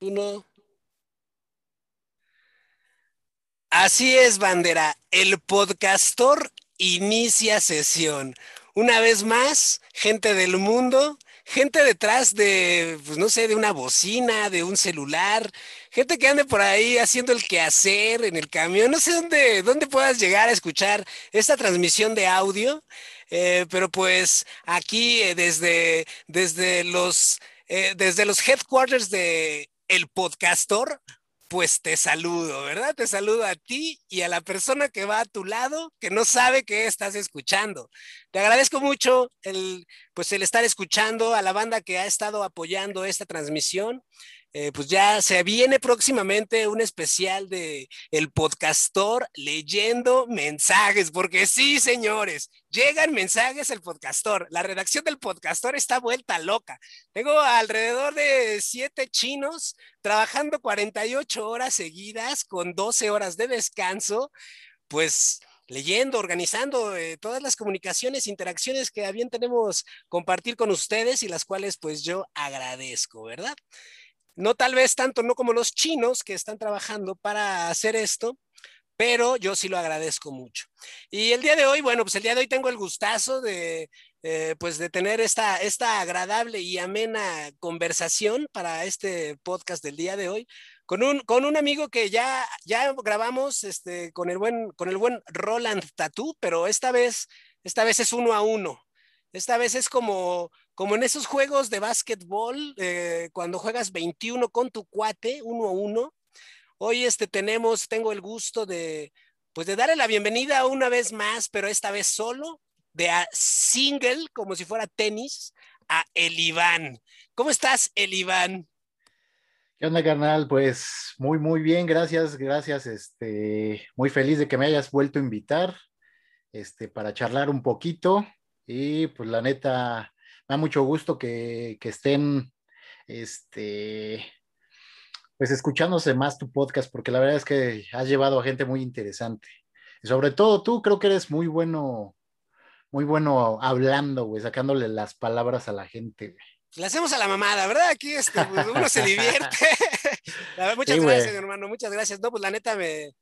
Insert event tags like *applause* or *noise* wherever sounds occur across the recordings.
Uno. Así es, bandera. El podcastor inicia sesión. Una vez más, gente del mundo, gente detrás de, pues no sé, de una bocina, de un celular, gente que ande por ahí haciendo el quehacer en el camión. No sé dónde, dónde puedas llegar a escuchar esta transmisión de audio, eh, pero pues aquí eh, desde, desde los, eh, desde los headquarters de el podcastor, pues te saludo, ¿verdad? Te saludo a ti y a la persona que va a tu lado, que no sabe que estás escuchando. Te agradezco mucho el, pues el estar escuchando a la banda que ha estado apoyando esta transmisión. Eh, pues ya se viene próximamente un especial de El Podcastor leyendo mensajes, porque sí, señores, llegan mensajes el Podcastor. La redacción del Podcastor está vuelta loca. Tengo alrededor de siete chinos trabajando 48 horas seguidas con 12 horas de descanso, pues leyendo, organizando eh, todas las comunicaciones, interacciones que bien tenemos compartir con ustedes y las cuales pues yo agradezco, ¿verdad? No tal vez tanto, no como los chinos que están trabajando para hacer esto, pero yo sí lo agradezco mucho. Y el día de hoy, bueno, pues el día de hoy tengo el gustazo de, eh, pues de tener esta, esta agradable y amena conversación para este podcast del día de hoy con un, con un amigo que ya, ya grabamos este, con, el buen, con el buen Roland Tatú, pero esta vez, esta vez es uno a uno. Esta vez es como, como en esos juegos de básquetbol, eh, cuando juegas 21 con tu cuate, uno a uno. Hoy este, tenemos, tengo el gusto de, pues de darle la bienvenida una vez más, pero esta vez solo, de a single, como si fuera tenis, a El Iván. ¿Cómo estás, El Iván? ¿Qué onda, carnal? Pues muy, muy bien, gracias, gracias. Este, muy feliz de que me hayas vuelto a invitar este, para charlar un poquito. Y pues la neta, da mucho gusto que, estén este, pues escuchándose más tu podcast, porque la verdad es que has llevado a gente muy interesante. Y sobre todo tú, creo que eres muy bueno, muy bueno hablando, güey, sacándole las palabras a la gente, güey. Le hacemos a la mamada, ¿verdad? Aquí este, uno se divierte. *laughs* *laughs* muchas gracias, hermano, muchas gracias. No, pues la neta me,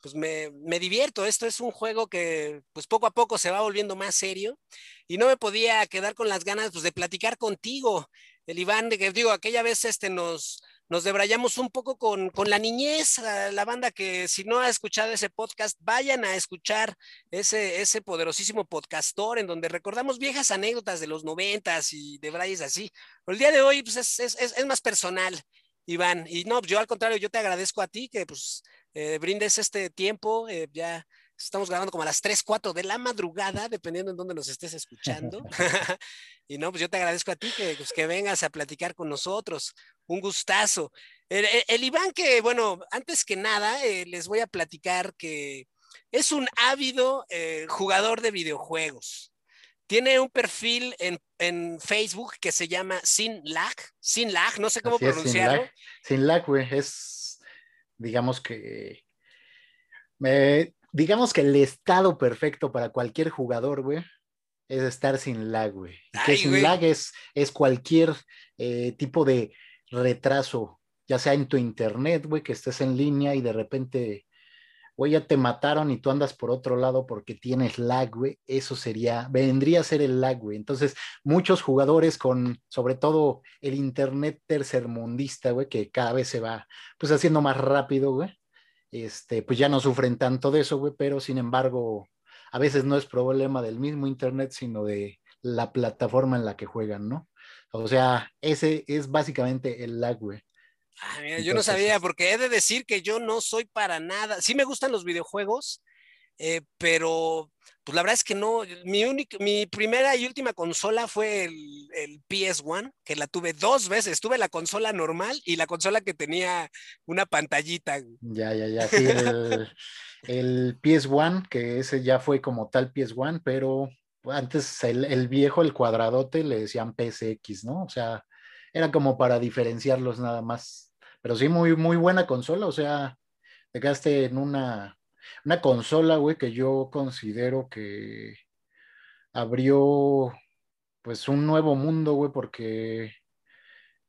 pues me, me, divierto. Esto es un juego que pues poco a poco se va volviendo más serio y no me podía quedar con las ganas pues, de platicar contigo, el Iván, de que digo, aquella vez este, nos, nos debrayamos un poco con, con la niñez, la banda que si no ha escuchado ese podcast, vayan a escuchar ese, ese poderosísimo podcastor en donde recordamos viejas anécdotas de los noventas y de brayes así. Pero el día de hoy pues, es, es, es, más personal, Iván. Y no, yo al contrario, yo te agradezco a ti que pues eh, brindes este tiempo, eh, ya estamos grabando como a las 3, 4 de la madrugada, dependiendo en dónde nos estés escuchando. *laughs* *laughs* y no, pues yo te agradezco a ti que, pues, que vengas a platicar con nosotros. Un gustazo. El, Iván que, bueno, antes que nada, eh, les voy a platicar que es un ávido jugador de videojuegos. Tiene un perfil en, en, Facebook que se llama Sin Lag, Sin Lag, no sé cómo pronunciarlo. Sin Lag, güey, es digamos que, digamos que el estado perfecto para cualquier jugador, güey, es estar sin lag, güey. que sin lag es, es cualquier eh, tipo de retraso, ya sea en tu internet, güey, que estés en línea y de repente, güey, ya te mataron y tú andas por otro lado porque tienes lag, güey. Eso sería, vendría a ser el lag, güey. Entonces, muchos jugadores con, sobre todo el internet tercermundista, güey, que cada vez se va, pues, haciendo más rápido, güey. Este, pues ya no sufren tanto de eso, güey, pero sin embargo, a veces no es problema del mismo internet, sino de la plataforma en la que juegan, ¿no? O sea, ese es básicamente el lag, güey. Ah, yo no sabía, porque he de decir que yo no soy para nada. Sí me gustan los videojuegos, eh, pero pues la verdad es que no. Mi, mi primera y última consola fue el, el, PS1, que la tuve dos veces. Tuve la consola normal y la consola que tenía una pantallita. Ya, ya, ya. Sí, el, *laughs* el PS1, que ese ya fue como tal PS1, pero antes el, el, viejo, el cuadradote, le decían PSX, ¿no? O sea, era como para diferenciarlos nada más pero sí, muy, muy buena consola, o sea, te quedaste en una, una consola, güey, que yo considero que abrió pues un nuevo mundo, güey, porque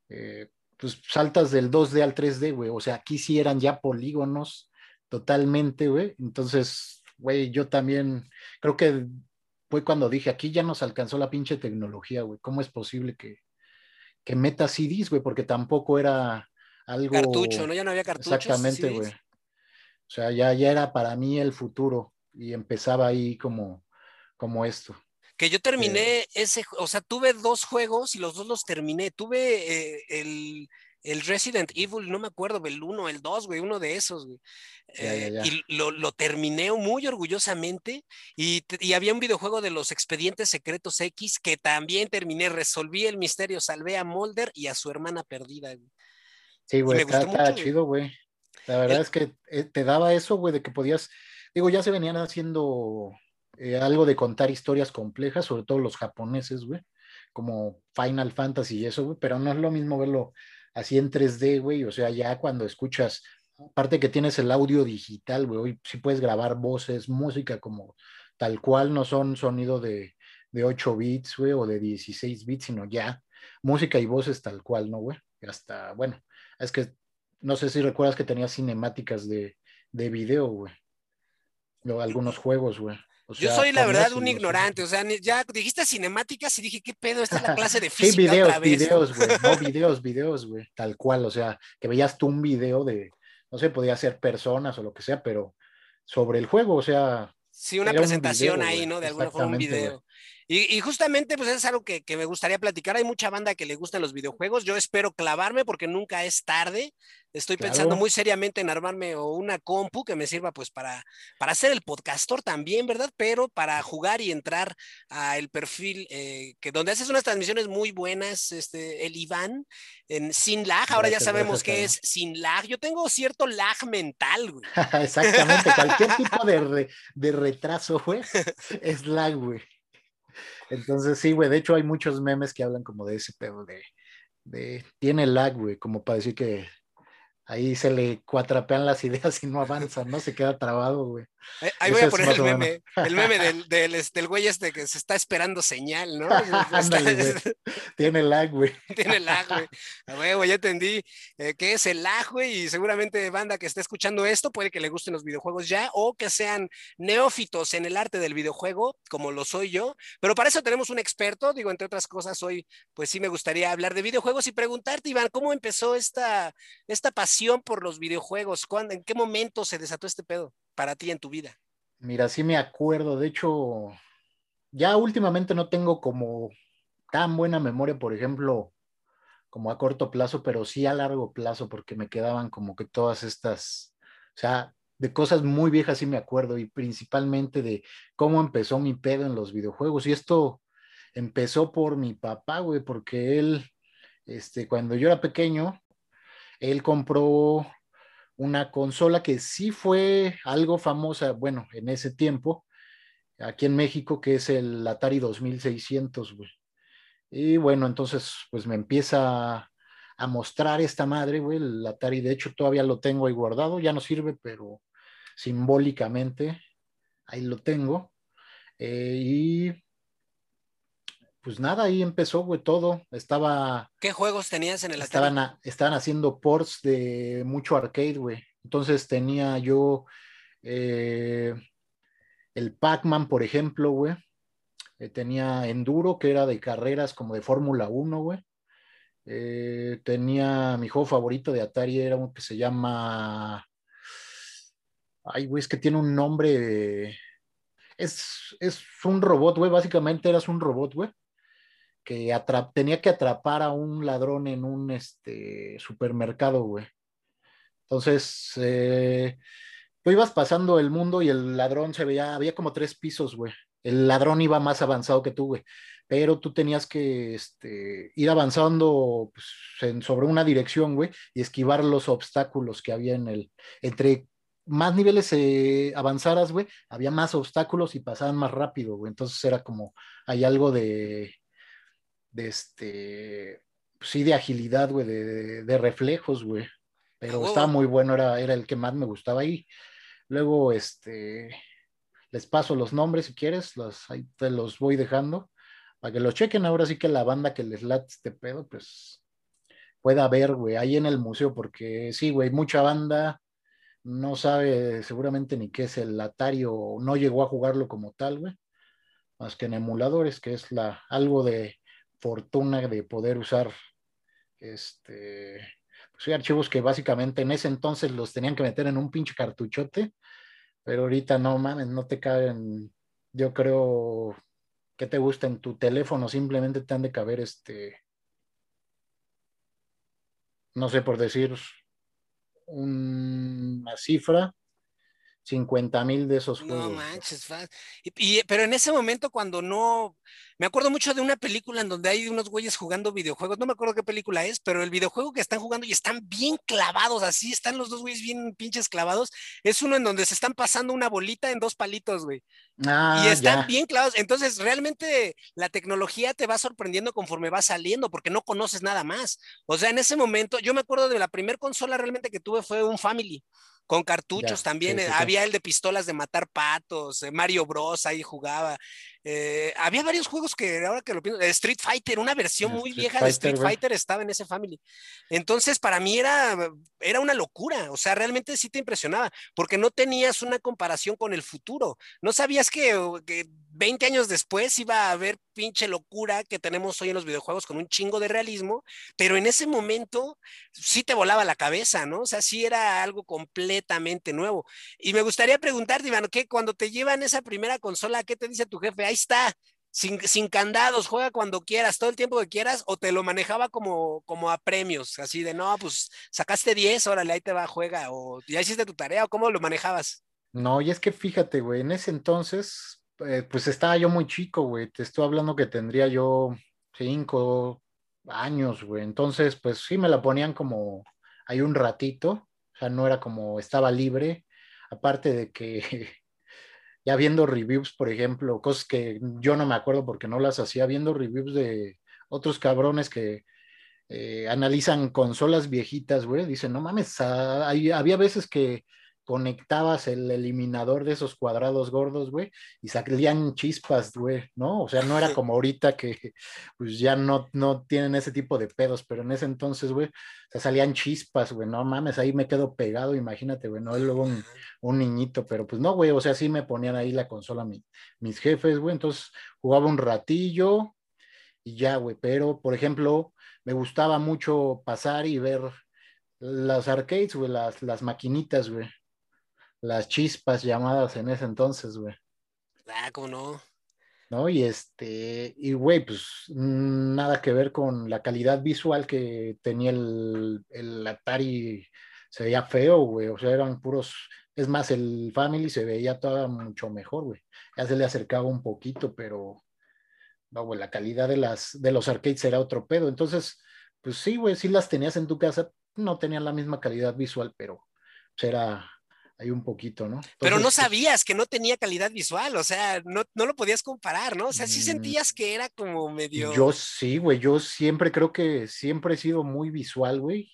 eh, pues saltas del 2D al 3D, güey. O sea, aquí sí eran ya polígonos totalmente, güey. Entonces, güey, yo también creo que fue cuando dije, aquí ya nos alcanzó la pinche tecnología, güey. ¿Cómo es posible que, que meta CDs, güey? Porque tampoco era algo... Cartucho, ¿no? Ya no había cartuchos. Exactamente, güey. O sea, ya, ya era para mí el futuro y empezaba ahí como, como esto. Que yo terminé ese, o sea, tuve dos juegos y los dos los terminé. Tuve eh, el, el, Resident Evil, no me acuerdo, el 1, el 2, güey, uno de esos, güey. Eh, y lo, lo, terminé muy orgullosamente. Y, y, había un videojuego de los expedientes secretos X que también terminé. Resolví el misterio, salvé a Mulder y a su hermana perdida, güey. Sí, güey, está, chido, güey. La verdad es que eh, te daba eso, güey, de que podías, digo, ya se venían haciendo eh, algo de contar historias complejas, sobre todo los japoneses, güey, como Final Fantasy y eso, güey, pero no es lo mismo verlo así en 3D, güey, o sea, ya cuando escuchas, aparte que tienes el audio digital, güey, hoy sí puedes grabar voces, música como tal cual, no son sonido de, de 8 bits, güey, o de 16 bits, sino ya música y voces tal cual, ¿no, güey? Hasta, bueno, es que no sé si recuerdas que tenía cinemáticas de, de video, güey. O algunos juegos, güey yo soy la verdad un ignorante, o sea, ya dijiste cinemáticas y dije, ¿qué pedo? Esta es la clase de *laughs* física. Sí, videos, otra vez? videos, güey, no *laughs* videos, videos, güey, tal cual, o sea, que veías tú un video de, no sé, podía ser personas o lo que sea, pero sobre el juego, o sea. Sí, una presentación ahí, ¿no? De alguna forma, un video. Y, justamente, pues es algo que, me gustaría platicar. Hay mucha banda que le gustan los videojuegos. Yo espero clavarme porque nunca es tarde. Estoy pensando muy seriamente en armarme una compu que me sirva pues para, para hacer el podcastor también, ¿verdad? Pero para jugar y entrar al perfil eh, que donde haces unas transmisiones muy buenas, este, el Iván, en sin lag. Ahora ya sabemos qué es sin lag. Yo tengo cierto lag mental, güey. *laughs* Exactamente. Cualquier *laughs* tipo de, de retraso, güey, es lag, güey. Entonces, sí, güey, de hecho hay muchos memes que hablan como de ese pedo de, de tiene lag, güey, como para decir que ahí se le cuatrapean las *laughs* ideas y no avanza, ¿no? Se queda trabado, güey. Ahí voy a poner el meme, el *laughs* meme del, del, este, güey este que se está esperando señal, ¿no? *laughs* *laughs* Tiene lag, güey. Tiene lag, güey. güey, ya entendí eh, qué es el lag, güey, y seguramente banda que esté escuchando esto puede que le gusten los videojuegos ya o que sean neófitos en el arte del videojuego, como lo soy yo, pero para eso tenemos un experto, digo, entre otras cosas, hoy pues sí me gustaría hablar de videojuegos y preguntarte, Iván, ¿cómo empezó esta, esta pasión por los videojuegos? ¿Cuándo, ¿En qué momento se desató este pedo? Para ti en tu vida? Mira, sí me acuerdo. De hecho, ya últimamente no tengo como tan buena memoria, por ejemplo, como a corto plazo, pero sí a largo plazo, porque me quedaban como que todas estas, o sea, de cosas muy viejas sí me acuerdo y principalmente de cómo empezó mi pedo en los videojuegos. Y esto empezó por mi papá, güey, porque él, este, cuando yo era pequeño, él compró una consola que sí fue algo famosa, bueno, en ese tiempo, aquí en México, que es el Atari 2600, güey. Y bueno, entonces, pues me empieza a mostrar esta madre, güey, el Atari, de hecho, todavía lo tengo ahí guardado, ya no sirve, pero simbólicamente ahí lo tengo. Eh, y pues nada, ahí empezó, güey, todo. Estaba. ¿Qué juegos tenías en el estaban, estaban haciendo ports de mucho arcade, güey. Entonces tenía yo eh, el Pac-Man, por ejemplo, güey. Eh, tenía Enduro, que era de carreras como de Fórmula 1, güey. Eh, tenía mi juego favorito de Atari, era uno que se llama. Ay, güey, es que tiene un nombre. Es, es un robot, güey. Básicamente eras un robot, güey que tenía que atrapar a un ladrón en un este, supermercado, güey. Entonces, eh, tú ibas pasando el mundo y el ladrón se veía, había como tres pisos, güey. El ladrón iba más avanzado que tú, güey. Pero tú tenías que este, ir avanzando pues, sobre una dirección, güey, y esquivar los obstáculos que había en el, entre más niveles eh, avanzaras, güey, había más obstáculos y pasaban más rápido, güey. Entonces era como, hay algo de, de este, sí, de agilidad, güey, de, reflejos, güey. Pero estaba muy bueno, era, era el que más me gustaba ahí. Luego, este, les paso los nombres si quieres, los, ahí te los voy dejando para que los chequen. Ahora sí que la banda que les late este pedo, pues pueda ver, güey, ahí en el museo, porque sí, güey, mucha banda no sabe seguramente ni qué es el Atari o no llegó a jugarlo como tal, güey, más que en emuladores, que es la, algo de fortuna de poder usar este, pues archivos que básicamente en ese entonces los tenían que meter en un pinche cartuchote, pero ahorita no mames, no te caben, yo creo que te gusta en tu teléfono, simplemente te han de caber este, no sé por decir una cifra, 50 mil de esos juegos. No manches, y, pero en ese momento cuando no, me acuerdo mucho de una película en donde hay unos güeyes jugando videojuegos, no me acuerdo qué película es, pero el videojuego que están jugando y están bien clavados, así están los dos güeyes bien pinches clavados, es uno en donde se están pasando una bolita en dos palitos, güey. Ah, y están bien clavados, entonces realmente la tecnología te va sorprendiendo conforme va saliendo, porque no conoces nada más. O sea, en ese momento, yo me acuerdo de la primera consola realmente que tuve fue un Family con cartuchos también. Eh, había el de pistolas de matar patos, eh, Mario Bros. ahí jugaba. Eh, había varios juegos que ahora que lo pienso, Street Fighter, una versión muy vieja de Street Fighter estaba en ese family. Entonces, para mí era, era una locura, o sea, realmente sí te impresionaba, porque no tenías una comparación con el futuro. No sabías que, que 20 años después iba a haber pinche locura que tenemos hoy en los videojuegos con un chingo de realismo, pero en ese momento sí te volaba la cabeza, ¿no? O sea, sí era algo completamente nuevo. Y me gustaría preguntarte, Iván, ¿qué cuando te llevan esa primera consola, qué te dice tu jefe? Ahí está, sin, sin, candados, juega cuando quieras, todo el tiempo que quieras, o te lo manejaba como, como a premios, así de, no, pues sacaste 10, órale, ahí te va, juega, o ya hiciste tu tarea, o cómo lo manejabas. No, y es que fíjate, güey, en ese entonces, eh, pues estaba yo muy chico, güey, te estoy hablando que tendría yo cinco años, güey, entonces, pues sí me la ponían como hay un ratito, o sea, no era como estaba libre, aparte de que *laughs* ya viendo reviews, por ejemplo, cosas que yo no me acuerdo porque no las hacía, viendo reviews de otros cabrones que eh, analizan consolas viejitas, güey, dicen, no mames, ah, había veces que conectabas el eliminador de esos cuadrados gordos, güey, y salían chispas, güey, ¿no? O sea, no era *laughs* como ahorita que pues ya no, no tienen ese tipo de pedos, pero en ese entonces, güey, o salían chispas, güey, no mames, ahí me quedo pegado, imagínate, güey, no es luego un, niñito, pero pues no, güey, o sea, sí me ponían ahí la consola mis jefes, güey, entonces jugaba un ratillo y ya, güey, pero, por ejemplo, me gustaba mucho pasar y ver las arcades, güey, las, las maquinitas, güey las chispas llamadas en ese entonces, güey. Ah, ¿cómo no? ¿No? Y este, y güey, pues nada que ver con la calidad visual que tenía el, el Atari, se veía feo, güey, o sea, eran puros, es más, el Family se veía todo mucho mejor, güey. Ya se le acercaba un poquito, pero no, güey, la calidad de, las, de los arcades era otro pedo. Entonces, pues sí, güey, sí las tenías en tu casa, no tenían la misma calidad visual, pero pues, era, hay un poquito, ¿no? Pero no pues sabías que no tenía calidad visual, o sea, no, no, lo podías comparar, ¿no? O sea, sí mm. sentías que era como medio... Yo sí, güey, yo siempre creo que siempre he sido muy visual, güey.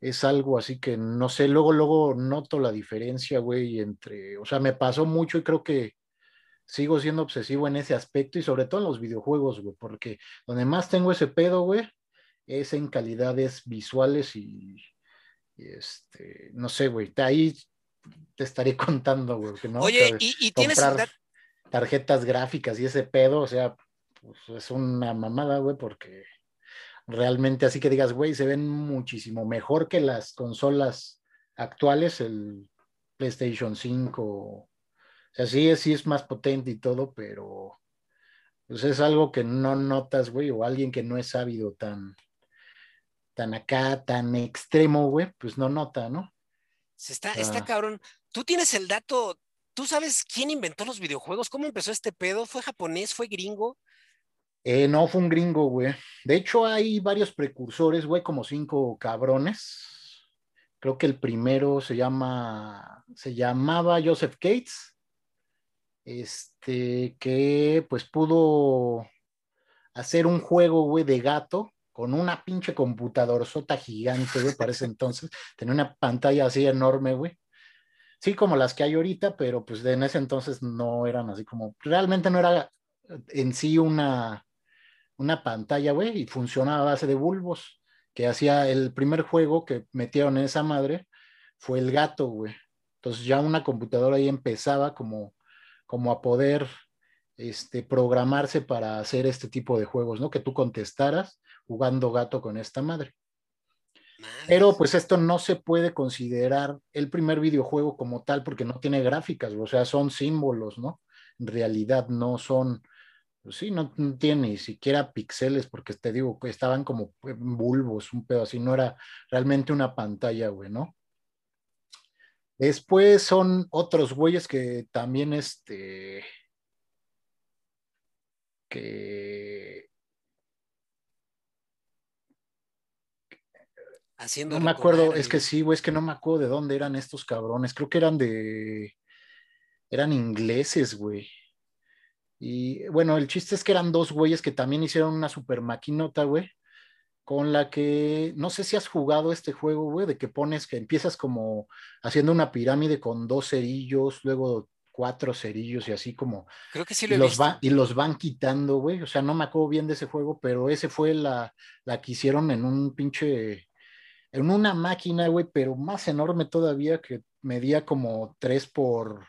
Es algo así que, no sé, luego, luego noto la diferencia, güey, entre, o sea, me pasó mucho y creo que sigo siendo obsesivo en ese aspecto y sobre todo en los videojuegos, güey, porque donde más tengo ese pedo, güey, es en calidades visuales y, y este, no sé, güey, ahí te estaré *laughs* contando, güey. ¿no? Oye, y, tienes tarjetas gráficas y ese pedo, o sea, pues es una mamada, güey, porque realmente así que digas, güey, se ven muchísimo mejor que las consolas actuales, el PlayStation 5. O sea, sí, sí es más potente y todo, pero pues es algo que no notas, güey, o alguien que no es sabido tan, tan acá, tan extremo, güey, pues no nota, ¿no? Está, está cabrón. Tú tienes el dato, ¿tú sabes quién inventó los videojuegos? ¿Cómo empezó este pedo? ¿Fue japonés? ¿Fue gringo? Eh, no, fue un gringo, güey. De hecho, hay varios precursores, güey, como cinco cabrones. Creo que el primero se llama, se llamaba Joseph Cates, este, que pues pudo hacer un juego, güey, de gato con una pinche computador sota gigante, güey, para ese entonces. *laughs* Tenía una pantalla así enorme, güey. Sí, como las que hay ahorita, pero pues en ese entonces no eran así como, realmente no era en sí una, una pantalla, güey, y funcionaba a base de bulbos. que hacía el primer juego que metieron en esa madre fue el gato, güey. Entonces ya una computadora ahí empezaba como, como a poder este, programarse para hacer este tipo de juegos, ¿no? Que tú contestaras jugando gato con esta madre. Pero pues esto no se puede considerar el primer videojuego como tal porque no tiene gráficas, o sea, son símbolos, ¿no? En realidad no son, pues sí, no, tiene ni siquiera píxeles porque te digo estaban como bulbos, un pedo así, no era realmente una pantalla, güey, ¿no? Después son otros güeyes que también, este, que Haciendo no me acuerdo, es que sí, güey, es que no me acuerdo de dónde eran estos cabrones. Creo que eran de. Eran ingleses, güey. Y bueno, el chiste es que eran dos güeyes que también hicieron una super maquinota, güey. Con la que. No sé si has jugado este juego, güey, de que pones que empiezas como haciendo una pirámide con dos cerillos, luego cuatro cerillos y así como. Creo que sí lo he los visto. Va, y los van quitando, güey. O sea, no me acuerdo bien de ese juego, pero ese fue la, la que hicieron en un pinche en una máquina, güey, pero más enorme todavía que medía como 3 por,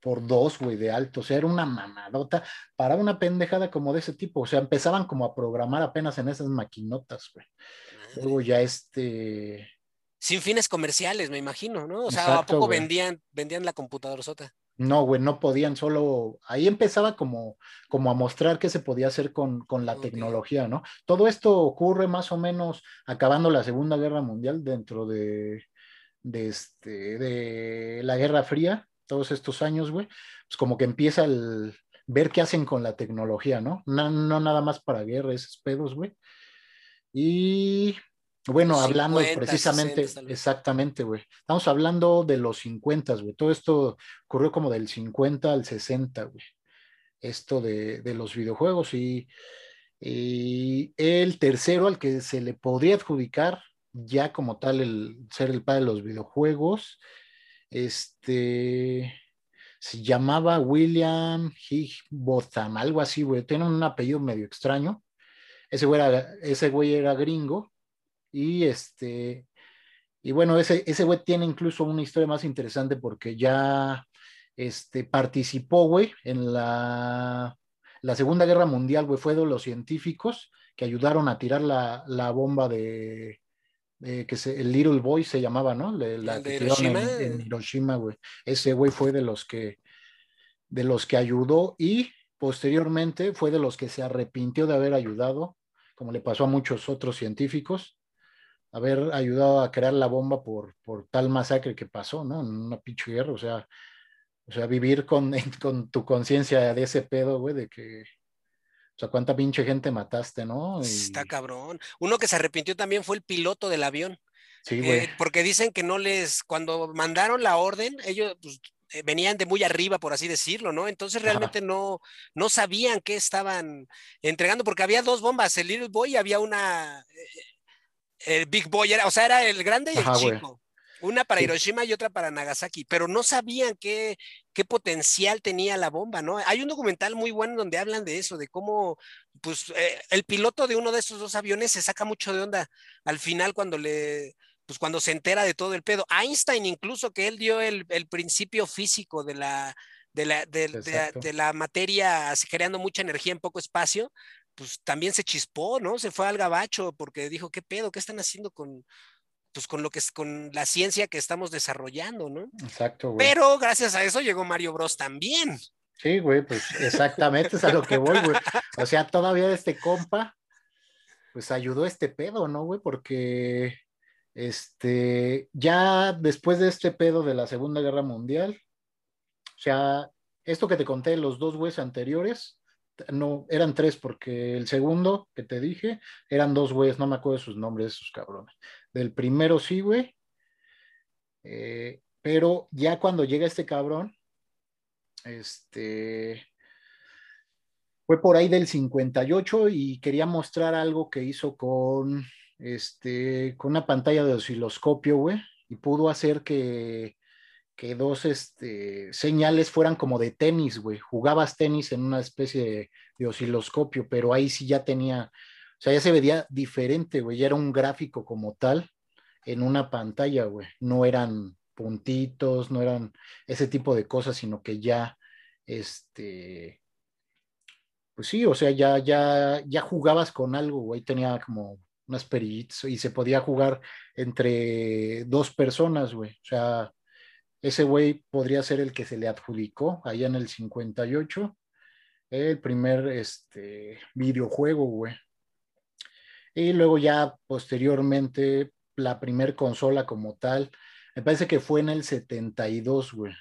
por 2, güey, de alto. O sea, era una mamadota para una pendejada como de ese tipo. O sea, empezaban como a programar apenas en esas maquinotas, güey. Luego ya este... Sin fines comerciales, me imagino, ¿no? O sea, Exacto, ¿a poco vendían, vendían la computadora sota? No, güey, no podían, solo ahí empezaba como, como a mostrar qué se podía hacer con, con la okay. tecnología, ¿no? Todo esto ocurre más o menos acabando la Segunda Guerra Mundial dentro de, de, este, de la Guerra Fría, todos estos años, güey, pues como que empieza el ver qué hacen con la tecnología, ¿no? No, no nada más para guerra, esos pedos, güey. Y bueno, hablando 50, precisamente, 60, exactamente, güey. Estamos hablando de los 50, güey. Todo esto ocurrió como del 50 al 60, güey. Esto de, de los videojuegos. Y, y, el tercero al que se le podría adjudicar ya como tal el ser el padre de los videojuegos, este, se llamaba William Higbotham, algo así, güey. Tiene un apellido medio extraño. Ese güey era, ese güey era gringo y este, y bueno, ese, ese güey tiene incluso una historia más interesante porque ya este, participó, güey, en la, la Segunda Guerra Mundial, güey, fue de los científicos que ayudaron a tirar la, la bomba de, que se, el Little Boy se llamaba, ¿no? La de que Hiroshima. En, en, Hiroshima, güey. Ese güey fue de los que, de los que ayudó y posteriormente fue de los que se arrepintió de haber ayudado, como le pasó a muchos otros científicos, haber ayudado a crear la bomba por, por tal masacre que pasó, ¿no? En una pinche guerra, o sea, o sea, vivir con, *laughs* con tu conciencia de ese pedo, güey, de que, o sea, cuánta pinche gente mataste, ¿no? Y... Está cabrón. Uno que se arrepintió también fue el piloto del avión. Sí, güey. Eh, porque dicen que no les, cuando mandaron la orden, ellos pues, eh, venían de muy arriba, por así decirlo, ¿no? Entonces realmente no, no sabían qué estaban entregando, porque había dos bombas, el Little Boy y había una, eh, el Big Boy, era, o sea, era el grande y el Ajá, chico. Una para. Hiroshima y otra para Nagasaki, pero no sabían qué, qué potencial tenía la bomba, ¿no? Hay un documental muy bueno donde hablan de eso, de cómo, pues, eh, el piloto de uno de esos dos aviones se saca mucho de onda al final cuando le, pues, cuando se entera de todo el pedo. Einstein incluso, que él dio el, el principio físico de la, de la, de, de- de la materia creando mucha energía en poco espacio, pues también se chispó, ¿no? Se fue al gabacho porque dijo, ¿qué pedo? ¿Qué están haciendo con, pues, con lo que es, con la ciencia que estamos desarrollando, ¿no? Exacto, güey. Pero gracias a eso llegó Mario Bros también. Sí, güey, pues exactamente es a lo que voy, güey. O sea, todavía este compa, pues ayudó este pedo, ¿no, güey? Porque, este, ya después de este pedo de la Segunda Guerra Mundial, o sea, esto que te conté, los dos güeyes anteriores, no, eran tres, porque el segundo que te dije, eran dos güeyes, no me acuerdo de sus nombres, esos cabrones. Del primero sí, güey. Eh, pero ya cuando llega este cabrón, este, fue por ahí del 58 y quería mostrar algo que hizo con, este, con una pantalla de osciloscopio, güey, y pudo hacer que, que dos este, señales fueran como de tenis, güey. Jugabas tenis en una especie de, osciloscopio, pero ahí sí ya tenía, o sea, ya se veía diferente, güey, ya era un gráfico como tal en una pantalla, güey. No eran puntitos, no eran ese tipo de cosas, sino que ya, este, pues sí, o sea, ya, ya, ya jugabas con algo, güey, tenía como unas perillitas y se podía jugar entre dos personas, güey. O sea, ese güey podría ser el que se le adjudicó allá en el 58, el primer este, videojuego, güey. Y luego ya posteriormente la primer consola como tal, me parece que fue en el 72, güey.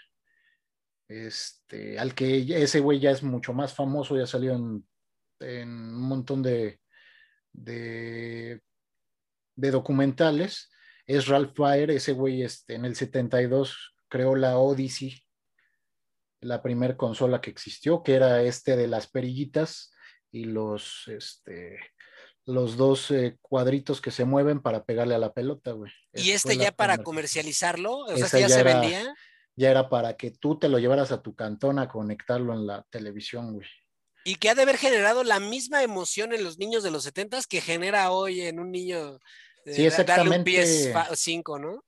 Este, al que ese güey ya es mucho más famoso, ya salió en, un montón de, de, documentales. Es Ralph Fire, ese güey este, en el 72 creó la Odyssey, la primera consola que existió, que era este de las perillitas y los, este, los dos eh, cuadritos que se mueven para pegarle a la pelota, güey. ¿Y este ya para comercializarlo? O sea, ya, se vendía. Ya era para que tú te lo llevaras a tu cantón a conectarlo en la televisión, güey. Y que ha de haber generado la misma emoción en los niños de los setentas que genera hoy en un niño de sí, exactamente. darle un PS5, ¿no?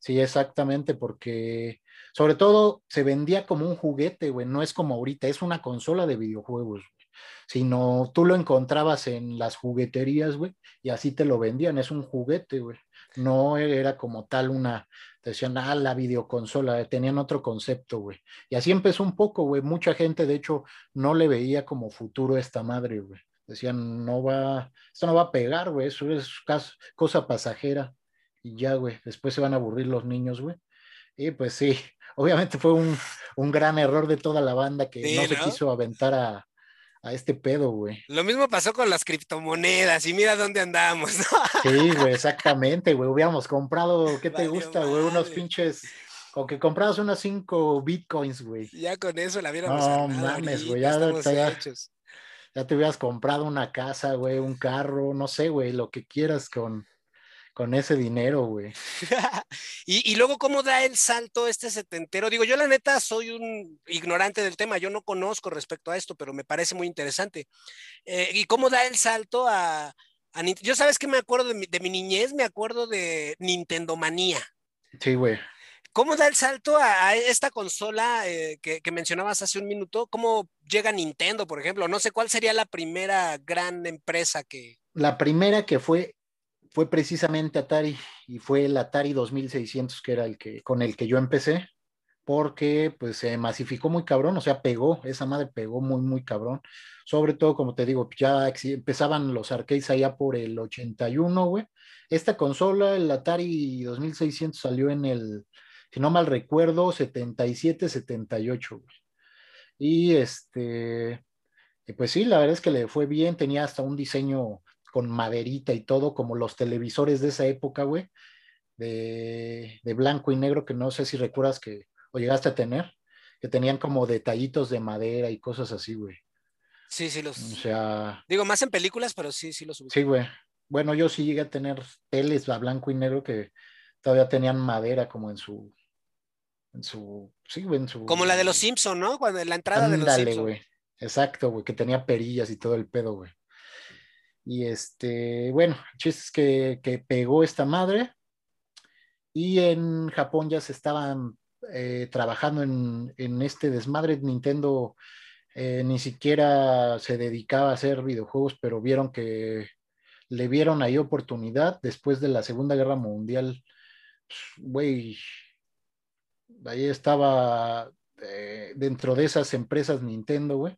Sí, exactamente, porque sobre todo se vendía como un juguete, güey, no es como ahorita, es una consola de videojuegos sino tú lo encontrabas en las jugueterías, güey, y así te lo vendían, es un juguete, güey. No era como tal una, decían, ah, la videoconsola, tenían otro concepto, güey. Y así empezó un poco, güey. Mucha gente, de hecho, no le veía como futuro esta madre, güey. Decían, no va, esto no va a pegar, güey, eso es cosa pasajera. Y ya, güey, después se van a aburrir los niños, güey. Y pues sí, *laughs* obviamente fue un, gran error de toda la banda que no, se quiso aventar a, a este pedo, güey. Lo mismo pasó con las criptomonedas y mira dónde andamos. *laughs* Sí, güey, exactamente, güey. Hubiéramos comprado, ¿qué te gusta, güey? Unos pinches, con que comprabas unos cinco bitcoins, güey. Ya con eso la hubiéramos No mames, güey, ya, ya, ya, te hubieras comprado una casa, güey, un carro, no sé, güey, lo que quieras con, con ese dinero, güey. *laughs* y, luego, ¿cómo da el salto este setentero? Digo, yo la neta soy un ignorante del tema, yo no conozco respecto a esto, pero me parece muy interesante. Eh, ¿Y cómo da el salto a... yo sabes que me acuerdo de mi, niñez, me acuerdo de Nintendo Manía. Sí, güey. ¿Cómo da el salto a, esta consola eh, que, que, mencionabas hace un minuto? ¿Cómo llega Nintendo, por ejemplo? No sé cuál sería la primera gran empresa que... La primera que fue fue precisamente Atari y fue el Atari 2600 que era el que con el que yo empecé porque pues se masificó muy cabrón, o sea, pegó, esa madre pegó muy muy cabrón. Sobre todo, como te digo, ya empezaban los arcades allá por el 81, güey. Esta consola, el Atari 2600 salió en el si no mal recuerdo, 77, 78, güey. Y este pues sí, la verdad es que le fue bien, tenía hasta un diseño con maderita y todo, como los televisores de esa época, güey, de, blanco y negro, que no sé si recuerdas que, o llegaste a tener, que tenían como detallitos de madera y cosas así, güey. Sí, sí, los. O sea. Digo, más en películas, pero sí, sí los Sí, güey. Bueno, yo sí llegué a tener teles a blanco y negro que todavía tenían madera como en su. En su. Sí, güey, en su. Como la de los Simpson, ¿no? Cuando la entrada de los Simpson. güey. Exacto, güey, que tenía perillas y todo el pedo, güey. Y este, bueno, chistes que, que pegó esta madre. Y en Japón ya se estaban eh, trabajando en, en, este desmadre. Nintendo eh, ni siquiera se dedicaba a hacer videojuegos, pero vieron que le vieron ahí oportunidad después de la Segunda Guerra Mundial. Güey, ahí estaba eh, dentro de esas empresas Nintendo, güey.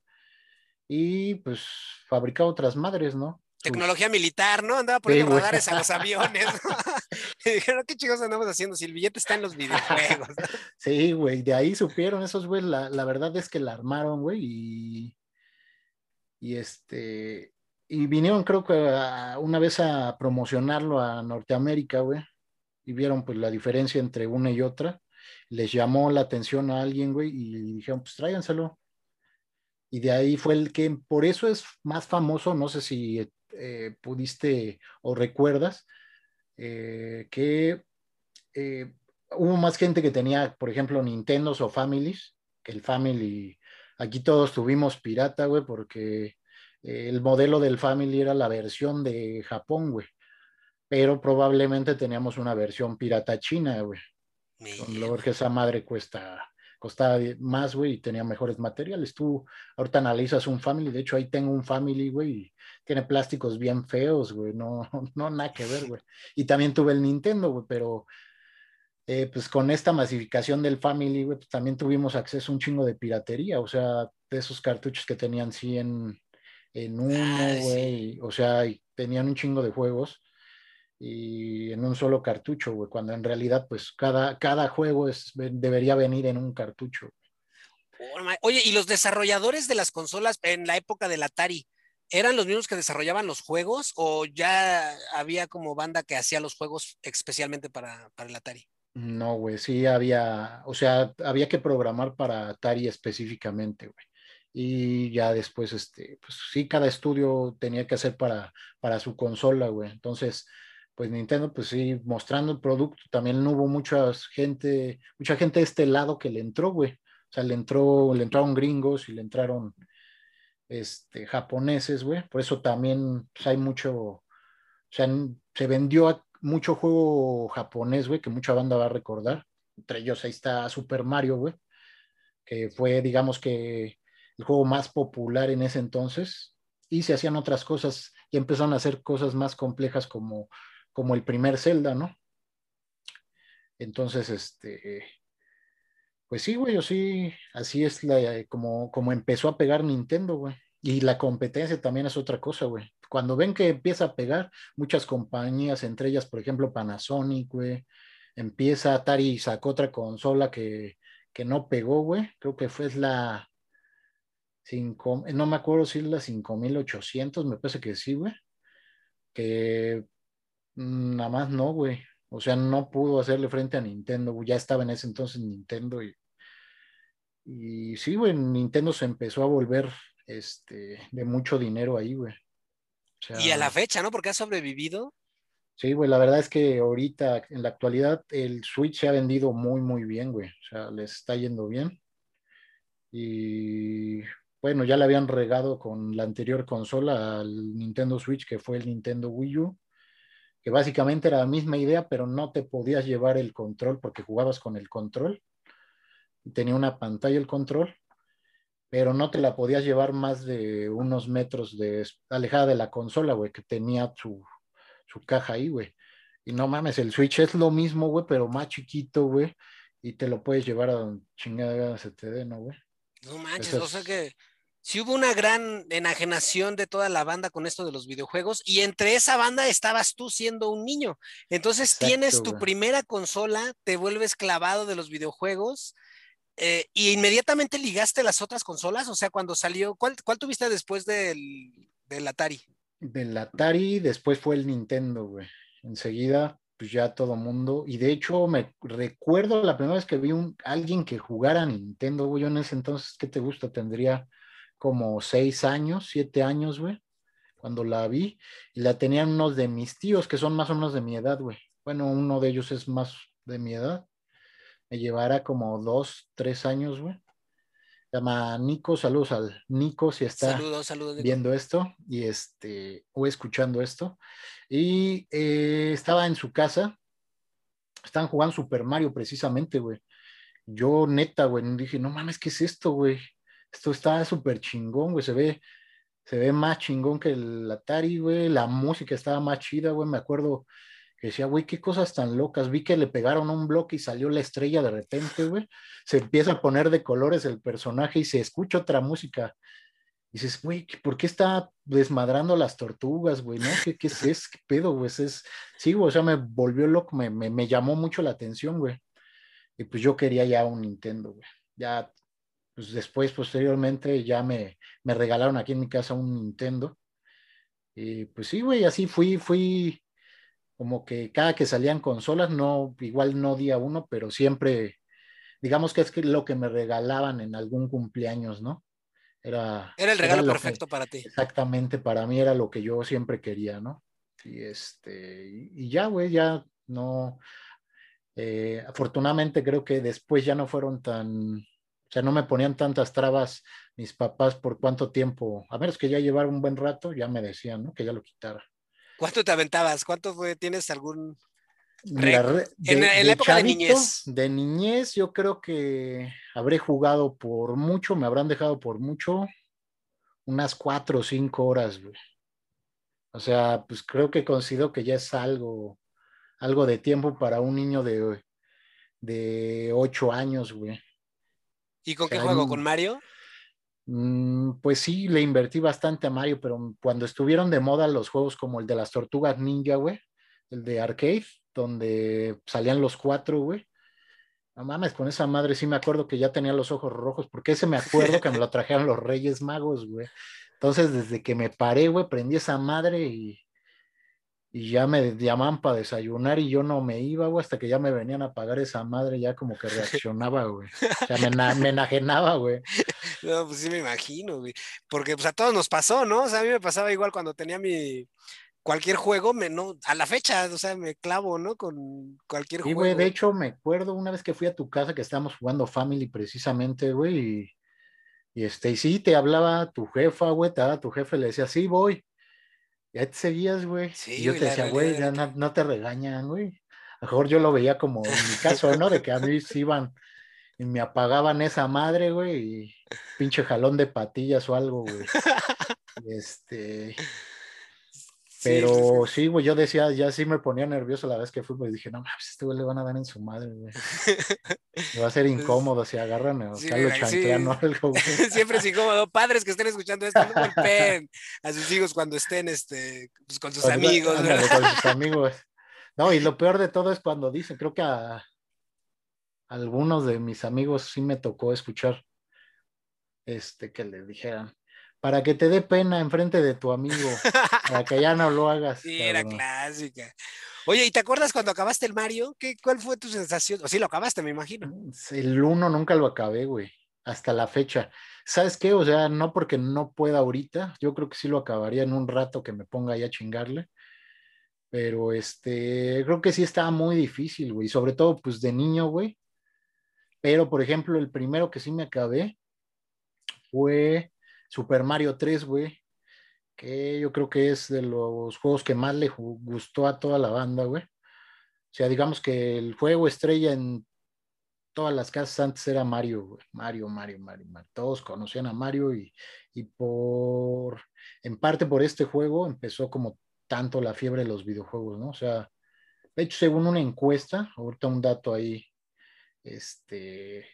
Y pues fabricaba otras madres, ¿no? Tecnología militar, ¿no? Andaba poniendo radares a los *laughs* aviones. *laughs* y dijeron, ¿qué chicos andamos haciendo si el billete está en los videojuegos? *laughs* sí, güey, de ahí supieron esos, güey, la, verdad es que la armaron, güey, y, y este, y vinieron creo que una vez a promocionarlo a Norteamérica, güey, y vieron pues la diferencia entre una y otra, les llamó la atención a alguien, güey, y dijeron, pues tráiganselo. Y de ahí fue el que, por eso es más famoso, no sé si eh, pudiste o recuerdas eh, que eh, hubo más gente que tenía, por ejemplo, Nintendos o Families, que el Family, aquí todos tuvimos pirata, güey, porque el modelo del Family era la versión de Japón, güey. Pero probablemente teníamos una versión pirata china, güey. Lo que esa madre cuesta costaba más, güey, y tenía mejores materiales. Tú ahorita analizas un Family, de hecho ahí tengo un Family, güey, tiene plásticos bien feos, güey, no, *laughs* no, nada que ver, güey. Y también tuve el Nintendo, güey, pero eh, pues con esta masificación del Family, güey, pues también tuvimos acceso a un chingo de piratería, o sea, de esos cartuchos que tenían 100 en uno, ah, güey, o sea, y tenían un chingo de juegos y en un solo cartucho, güey, cuando en realidad pues cada, cada juego es, debería venir en un cartucho. Oye, ¿y los desarrolladores de las consolas en la época del Atari eran los mismos que desarrollaban los juegos o ya había como banda que hacía los juegos especialmente para, para el Atari? No, güey, sí había, o sea, había que programar para Atari específicamente, güey. Y ya después, este, pues sí, cada estudio tenía que hacer para, para su consola, güey. Entonces, pues Nintendo, pues sí, mostrando el producto, también hubo mucha gente, mucha gente de este lado que le entró, güey. O sea, le entró, le entraron gringos y le entraron este, japoneses, güey. Por eso también pues, hay mucho, o sea, se vendió mucho juego japonés, güey, que mucha banda va a recordar. Entre ellos ahí está Super Mario, güey, que fue, digamos que, el juego más popular en ese entonces. Y se hacían otras cosas y empezaron a hacer cosas más complejas como como el primer Zelda, ¿no? Entonces, este, pues sí, güey, sí, así es la, como, como empezó a pegar Nintendo, güey. Y la competencia también es otra cosa, güey. Cuando ven que empieza a pegar, muchas compañías, entre ellas, por ejemplo, Panasonic, güey, empieza Atari y sacó otra consola que, que no pegó, güey. Creo que fue la 5, no me acuerdo si es la 5800, me parece que sí, güey. Que Nada más no, güey. O sea, no pudo hacerle frente a Nintendo. Ya estaba en ese entonces Nintendo y, y sí, güey, Nintendo se empezó a volver este, de mucho dinero ahí, güey. y a la fecha, ¿no? Porque ha sobrevivido. Sí, güey, la verdad es que ahorita, en la actualidad, el Switch se ha vendido muy, muy bien, güey. O sea, les está yendo bien. Y bueno, ya le habían regado con la anterior consola al Nintendo Switch, que fue el Nintendo Wii U que básicamente era la misma idea, pero no te podías llevar el control porque jugabas con el control. Tenía una pantalla el control, pero no te la podías llevar más de unos metros de, alejada de la consola, güey, que tenía su, caja ahí, güey. Y no mames, el Switch es lo mismo, güey, pero más chiquito, güey, y te lo puedes llevar a donde chingada se te dé, ¿no, güey? No manches, o sea que sí hubo una gran enajenación de toda la banda con esto de los videojuegos y entre esa banda estabas tú siendo un niño. Entonces tienes tu primera consola, te vuelves clavado de los videojuegos eh, y inmediatamente ligaste las otras consolas. O sea, cuando salió, ¿cuál, tuviste después del, Atari? Del Atari, después fue el Nintendo, güey. Enseguida, pues ya todo mundo. Y de hecho, me recuerdo la primera vez que vi un, alguien que jugara Nintendo, güey. Yo en ese entonces, ¿qué te gusta? Tendría como seis años, siete años, güey, cuando la vi, y la tenían unos de mis tíos, que son más o menos de mi edad, güey. Bueno, uno de ellos es más de mi edad. Me llevará como dos, tres años, güey. Llama Nico, saludos al Nico si está viendo esto y este, o escuchando esto. Y eh, estaba en su casa, estaban jugando Super Mario precisamente, güey. Yo neta, güey, dije, no mames, ¿qué es esto, güey? esto está súper chingón, güey, se ve, se ve más chingón que el Atari, güey, la música estaba más chida, güey, me acuerdo que decía, güey, qué cosas tan locas, vi que le pegaron un bloque y salió la estrella de repente, güey, se empieza a poner de colores el personaje y se escucha otra música. Y dices, güey, ¿por qué está desmadrando las tortugas, güey? ¿No? ¿Qué, qué es *laughs* eso? ¿Qué pedo, güey? Es... Sí, güey, o sea, me volvió loco, me, me, me llamó mucho la atención, güey. Y pues yo quería ya un Nintendo, güey. Ya pues después, posteriormente, ya me, me regalaron aquí en mi casa un Nintendo. Y pues sí, güey, así fui, fui como que cada que salían consolas, no, igual no día uno, pero siempre, digamos que es lo que me regalaban en algún cumpleaños, ¿no? Era, era el regalo perfecto para ti. Exactamente, para mí era lo que yo siempre quería, ¿no? Y este, y, ya, güey, ya no, eh, afortunadamente creo que después ya no fueron tan, O sea, no me ponían tantas trabas mis papás por cuánto tiempo, a menos que ya llevara un buen rato, ya me decían, ¿no? Que ya lo quitara. ¿Cuánto te aventabas? ¿Cuánto fue? ¿Tienes algún de, en, la época de niñez. De niñez, yo creo que habré jugado por mucho, me habrán dejado por mucho unas cuatro o cinco horas, güey. O sea, pues creo que considero que ya es algo, algo de tiempo para un niño de, de ocho años, güey. ¿Y con qué juego? ¿Con Mario? Mm, pues sí, le invertí bastante a Mario, pero cuando estuvieron de moda los juegos como el de las tortugas ninja, güey, el de arcade, donde salían los cuatro, güey. No mames, con esa madre sí me acuerdo que ya tenía los ojos rojos, porque ese me acuerdo que me lo *laughs* trajeron los Reyes Magos, güey. Entonces, desde que me paré, güey, prendí esa madre y, y ya me llamaban para desayunar y yo no me iba, güey, hasta que ya me venían a pagar esa madre, ya como que *laughs* reaccionaba, güey. O sea, me, me enajenaba, güey. No, pues sí me imagino, güey. Porque pues a todos nos pasó, ¿no? O sea, a mí me pasaba igual cuando tenía mi, cualquier juego, me, no, a la fecha, o sea, me clavo, ¿no? Con cualquier juego. Y, güey, de hecho, me acuerdo una vez que fui a tu casa que estábamos jugando Family precisamente, güey, y, y, este, y sí, te hablaba tu jefa, güey, te daba tu jefe, le decía, sí, voy. Ya te seguías, güey. Sí, y yo te decía, güey, ya no, te regañan, güey. A lo mejor yo lo veía como en mi caso, ¿no? De que a mí se iban y me apagaban esa madre, güey, y pinche jalón de patillas o algo, güey. *laughs* Este, pero sí, güey, yo decía, ya sí me ponía nervioso la vez que fui, pues dije, no mames, este güey le van a dar en su madre, güey. *laughs* Va a ser incómodo si agarran o sí, lo chanclean o algo, güey. *laughs* Siempre es incómodo. Padres que estén escuchando esto, no golpeen a sus hijos cuando estén este, pues, con sus amigos. con sus *laughs* amigos. No, y lo peor de todo es cuando dicen, creo que a algunos de mis amigos sí me tocó escuchar este que le dijeran, para que te dé pena enfrente de tu amigo, para que ya no lo hagas. Sí, era clásica. Oye, ¿y te acuerdas cuando acabaste el Mario? ¿Qué, ¿Cuál fue tu sensación? O sí, lo acabaste, me imagino. Mm, el uno nunca lo acabé, güey, hasta la fecha. ¿Sabes qué? O sea, no porque no pueda ahorita, yo creo que sí lo acabaría en un rato que me ponga ahí a chingarle. Pero este, creo que sí estaba muy difícil, güey, sobre todo pues de niño, güey. Pero, por ejemplo, el primero que sí me acabé fue Super Mario 3, güey, que yo creo que es de los juegos que más le gustó a toda la banda, güey. O sea, digamos que el juego estrella en todas las casas antes era Mario, güey. Mario, Mario, Mario, Mario. Todos conocían a Mario y, y por, en parte por este juego empezó como tanto la fiebre de los videojuegos, ¿no? O sea, de hecho, según una encuesta, ahorita un dato ahí, este,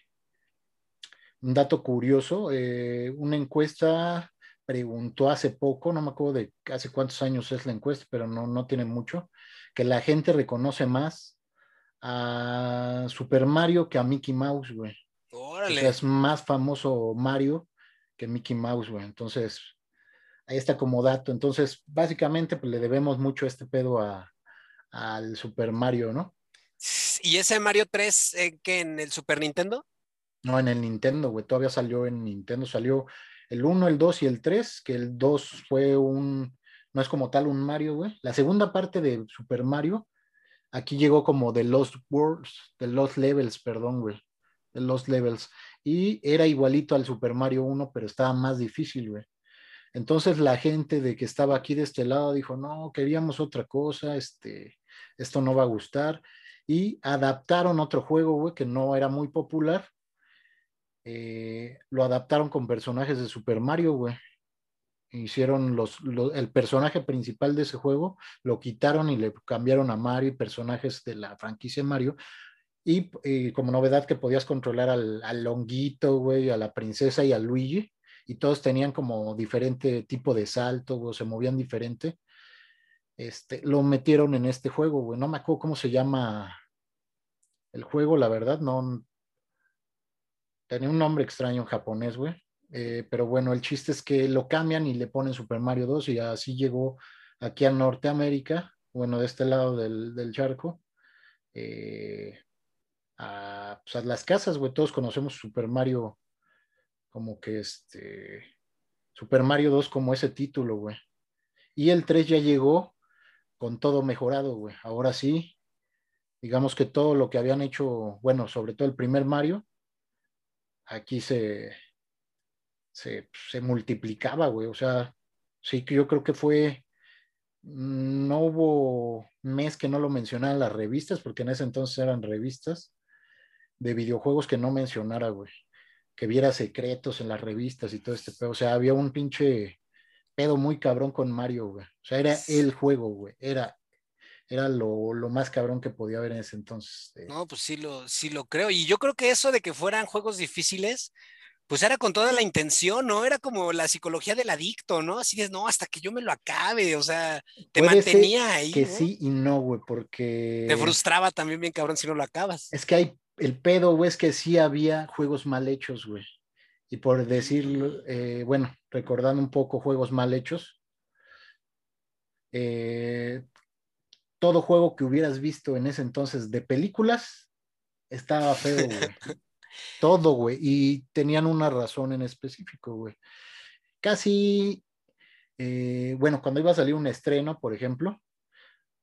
un dato curioso, eh, una encuesta preguntó hace poco, no me acuerdo de hace cuántos años es la encuesta, pero no, no tiene mucho, que la gente reconoce más a Super Mario que a Mickey Mouse, güey. Órale. es más famoso Mario que Mickey Mouse, güey. Entonces, ahí está como dato. Entonces, básicamente, pues le debemos mucho este pedo a, al Super Mario, ¿no? ¿Y ese Mario 3 eh, que en el Super Nintendo? No, en el Nintendo, güey, todavía salió en Nintendo, salió el 1, el 2 y el 3, que el 2 fue un, no es como tal un Mario, güey. La segunda parte de Super Mario, aquí llegó como de Lost Worlds, de Lost Levels, perdón, güey, de Lost Levels. Y era igualito al Super Mario 1, pero estaba más difícil, güey. Entonces la gente de que estaba aquí de este lado dijo, no, queríamos otra cosa, este, esto no va a gustar. Y adaptaron otro juego, güey, que no era muy popular, eh, lo adaptaron con personajes de Super Mario, güey. Hicieron los, el personaje principal de ese juego, lo quitaron y le cambiaron a Mario y personajes de la franquicia Mario. Y, eh, como novedad que podías controlar al, al Longuito, güey, a la princesa y a Luigi. Y todos tenían como diferente tipo de salto, o se movían diferente. Este, lo metieron en este juego, güey. No me acuerdo cómo se llama el juego, la verdad, no, Tenía un nombre extraño en japonés, güey. Eh, pero bueno, el chiste es que lo cambian y le ponen Super Mario 2 y así llegó aquí a Norteamérica, bueno, de este lado del, charco, eh, pues, a, las casas, güey. Todos conocemos Super Mario como que este, Super Mario 2 como ese título, güey. Y el 3 ya llegó con todo mejorado, güey. Ahora sí, digamos que todo lo que habían hecho, bueno, sobre todo el primer Mario, aquí se, se, se multiplicaba, güey. O sea, sí que yo creo que fue, no hubo mes que no lo mencionaran las revistas, porque en ese entonces eran revistas de videojuegos que no mencionara, güey. Que viera secretos en las revistas y todo este pedo. O sea, había un pinche pedo muy cabrón con Mario, güey. O sea, era el juego, güey. Era, era lo, lo, más cabrón que podía haber en ese entonces. No, pues sí lo, sí lo creo. Y yo creo que eso de que fueran juegos difíciles, pues era con toda la intención, ¿no? Era como la psicología del adicto, ¿no? Así es, no, hasta que yo me lo acabe, o sea, te mantenía ahí. Que sí y no, güey, porque. Te frustraba también bien cabrón si no lo acabas. Es que hay, el pedo, güey, es que sí había juegos mal hechos, güey. Y por decirlo, eh, bueno, recordando un poco juegos mal hechos, eh, todo juego que hubieras visto en ese entonces de películas estaba feo, güey. *laughs* Todo, güey. Y tenían una razón en específico, güey. Casi, eh, bueno, cuando iba a salir un estreno, por ejemplo,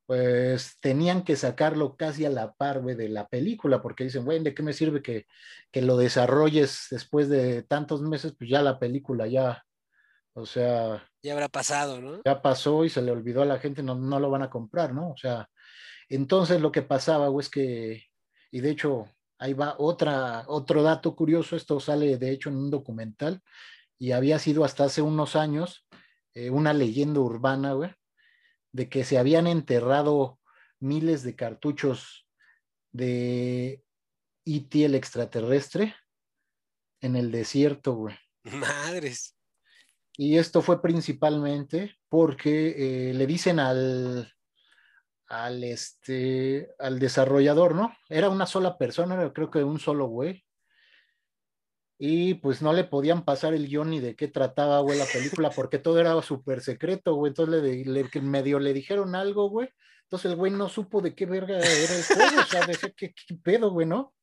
pues tenían que sacarlo casi a la par, güey, de la película, porque dicen, güey, ¿de qué me sirve que, que, lo desarrolles después de tantos meses? Pues ya la película ya, o sea... Ya habrá pasado, ¿no? Ya pasó y se le olvidó a la gente, no, no lo van a comprar, ¿no? O sea, entonces lo que pasaba, güey, es que, y de hecho, ahí va otra, otro dato curioso, esto sale de hecho en un documental y había sido hasta hace unos años eh, una leyenda urbana, güey, de que se habían enterrado miles de cartuchos de E.T. el extraterrestre en el desierto, güey. Madres. Y esto fue principalmente porque eh, le dicen al, al, este, al desarrollador, ¿no? Era una sola persona, creo que un solo güey. Y pues no le podían pasar el guion ni de qué trataba, güey, la película, porque todo era súper secreto, güey. Entonces le, le, medio le dijeron algo, güey. Entonces el güey no supo de qué verga era el juego, o sea, de qué, qué pedo, güey, ¿no?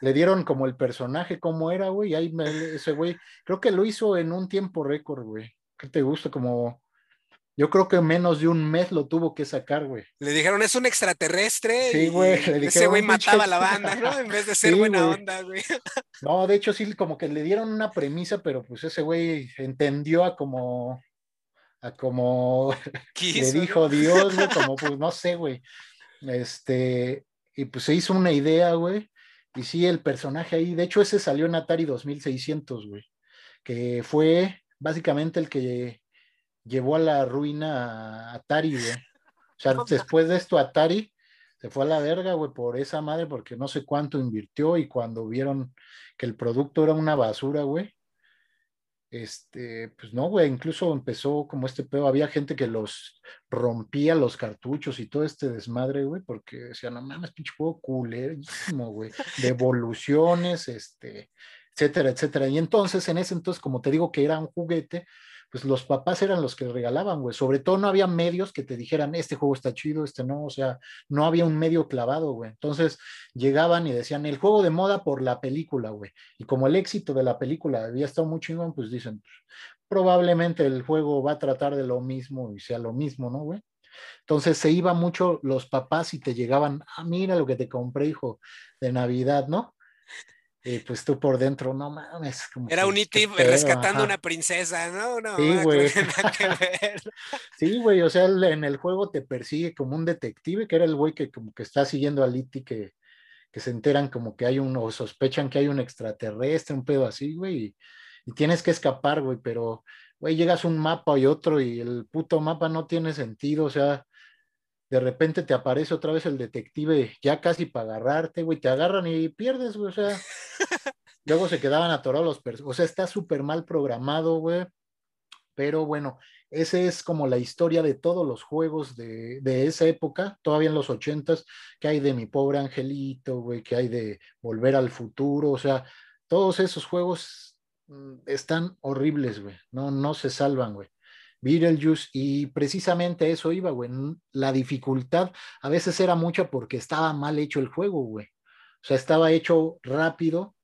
Le dieron como el personaje, cómo era, güey, ahí ese güey, creo que lo hizo en un tiempo récord, güey. ¿Qué te gusta? Como yo creo que menos de un mes lo tuvo que sacar, güey. Le dijeron, es un extraterrestre. Sí, güey. Ese güey mataba a la banda, ¿no? En vez de *laughs* ser buena onda, güey. *laughs* No, de hecho, sí, como que le dieron una premisa, pero pues ese güey entendió a como. a como. *laughs* le dijo Dios, güey, como pues no sé, güey. Este. Y pues se hizo una idea, güey. Y sí, el personaje ahí, de hecho, ese salió en Atari 2600, güey. Que fue básicamente el que llevó a la ruina a Atari, güey. O sea, *laughs* después de esto Atari se fue a la verga, güey, por esa madre, porque no sé cuánto invirtió y cuando vieron que el producto era una basura, güey, este, pues no, güey, incluso empezó como este pedo, había gente que los rompía los cartuchos y todo este desmadre, güey, porque decían, no mames, pinche juego culerísimo, güey, de evoluciones, este, etcétera, etcétera. Y entonces, en ese entonces, como te digo que era un juguete, pues los papás eran los que regalaban, güey. Sobre todo no había medios que te dijeran, este juego está chido, este no, o sea, no había un medio clavado, güey. Entonces llegaban y decían, el juego de moda por la película, güey. Y como el éxito de la película había estado muy chingón, pues dicen, pues, probablemente el juego va a tratar de lo mismo y sea lo mismo, ¿no, güey? Entonces se iba mucho los papás y te llegaban, ah, mira lo que te compré, hijo, de Navidad, ¿no? Y pues tú por dentro, no mames. Era un IT rescatando una princesa, ¿no? no sí, güey. *laughs* sí, güey, o sea, en el juego te persigue como un detective, que era el güey que como que está siguiendo al IT que, que se enteran como que hay un, o sospechan que hay un extraterrestre, un pedo así, güey, y, y tienes que escapar, güey, pero, güey, llegas a un mapa y otro y el puto mapa no tiene sentido, o sea, de repente te aparece otra vez el detective ya casi para agarrarte, güey, te agarran y pierdes, güey, o sea, *laughs* luego se quedaban atorados los personajes, o sea, está súper mal programado, güey, pero bueno, esa es como la historia de todos los juegos de, de esa época, todavía en los ochentas, que hay de mi pobre angelito, güey, que hay de volver al futuro, o sea, todos esos juegos mm, están horribles, güey, no, no se salvan, güey. Beetlejuice, y precisamente eso iba, güey. La dificultad a veces era mucha porque estaba mal hecho el juego, güey. O sea, estaba hecho rápido,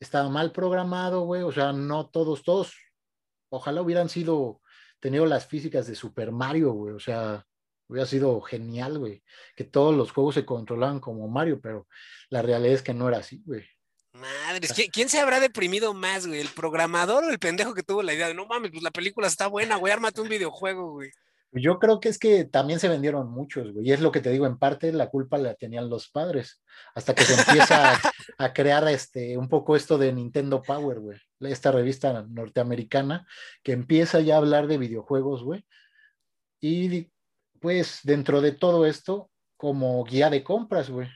estaba mal programado, güey. O sea, no todos, todos, ojalá hubieran sido, tenido las físicas de Super Mario, güey. O sea, hubiera sido genial, güey. Que todos los juegos se controlaban como Mario, pero la realidad es que no era así, güey. Madres, ¿quién, se habrá deprimido más, güey? ¿El programador o el pendejo que tuvo la idea de no mames, pues la película está buena, güey, ármate un videojuego, güey? Yo creo que es que también se vendieron muchos, güey. Y es lo que te digo, en parte la culpa la tenían los padres. Hasta que se empieza a, *laughs* crear este, un poco esto de Nintendo Power, güey. Esta revista norteamericana que empieza ya a hablar de videojuegos, güey. Y pues dentro de todo esto, como guía de compras, güey.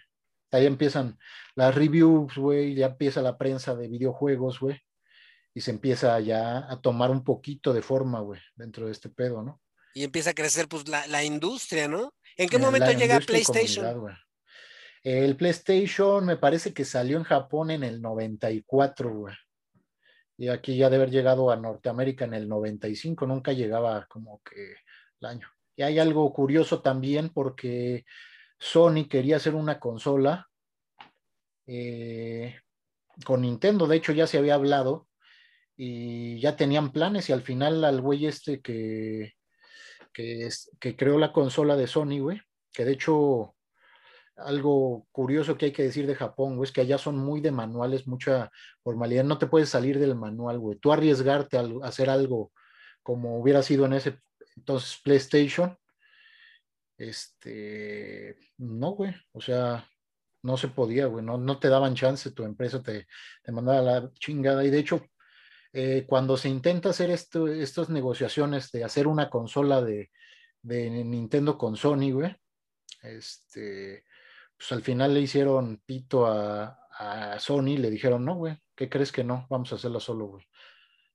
Ahí empiezan las reviews, güey, ya empieza la prensa de videojuegos, güey. Y se empieza ya a tomar un poquito de forma, güey, dentro de este pedo, ¿no? y empieza a crecer pues la, industria, ¿no? ¿En qué momento llega PlayStation? El PlayStation me parece que salió en Japón en el 94, güey. Y aquí ya debe haber llegado a Norteamérica en el 95, nunca llegaba como que el año. Y hay algo curioso también porque Sony quería hacer una consola eh, con Nintendo, de hecho ya se había hablado y ya tenían planes y al final al güey este que, que, es, que creó la consola de Sony, güey, que de hecho algo curioso que hay que decir de Japón, güey, es que allá son muy de manuales, mucha formalidad, no te puedes salir del manual, güey. Tú arriesgarte a hacer algo como hubiera sido en ese entonces PlayStation, este, no, güey, o sea, no se podía, güey, no, no te daban chance, tu empresa te, te mandaba la chingada y de hecho eh, cuando se intenta hacer esto, estas negociaciones de hacer una consola de, Nintendo con Sony, güey, este, pues al final le hicieron pito a, Sony, le dijeron, no, güey, ¿qué crees que no? Vamos a hacerlo solo, güey.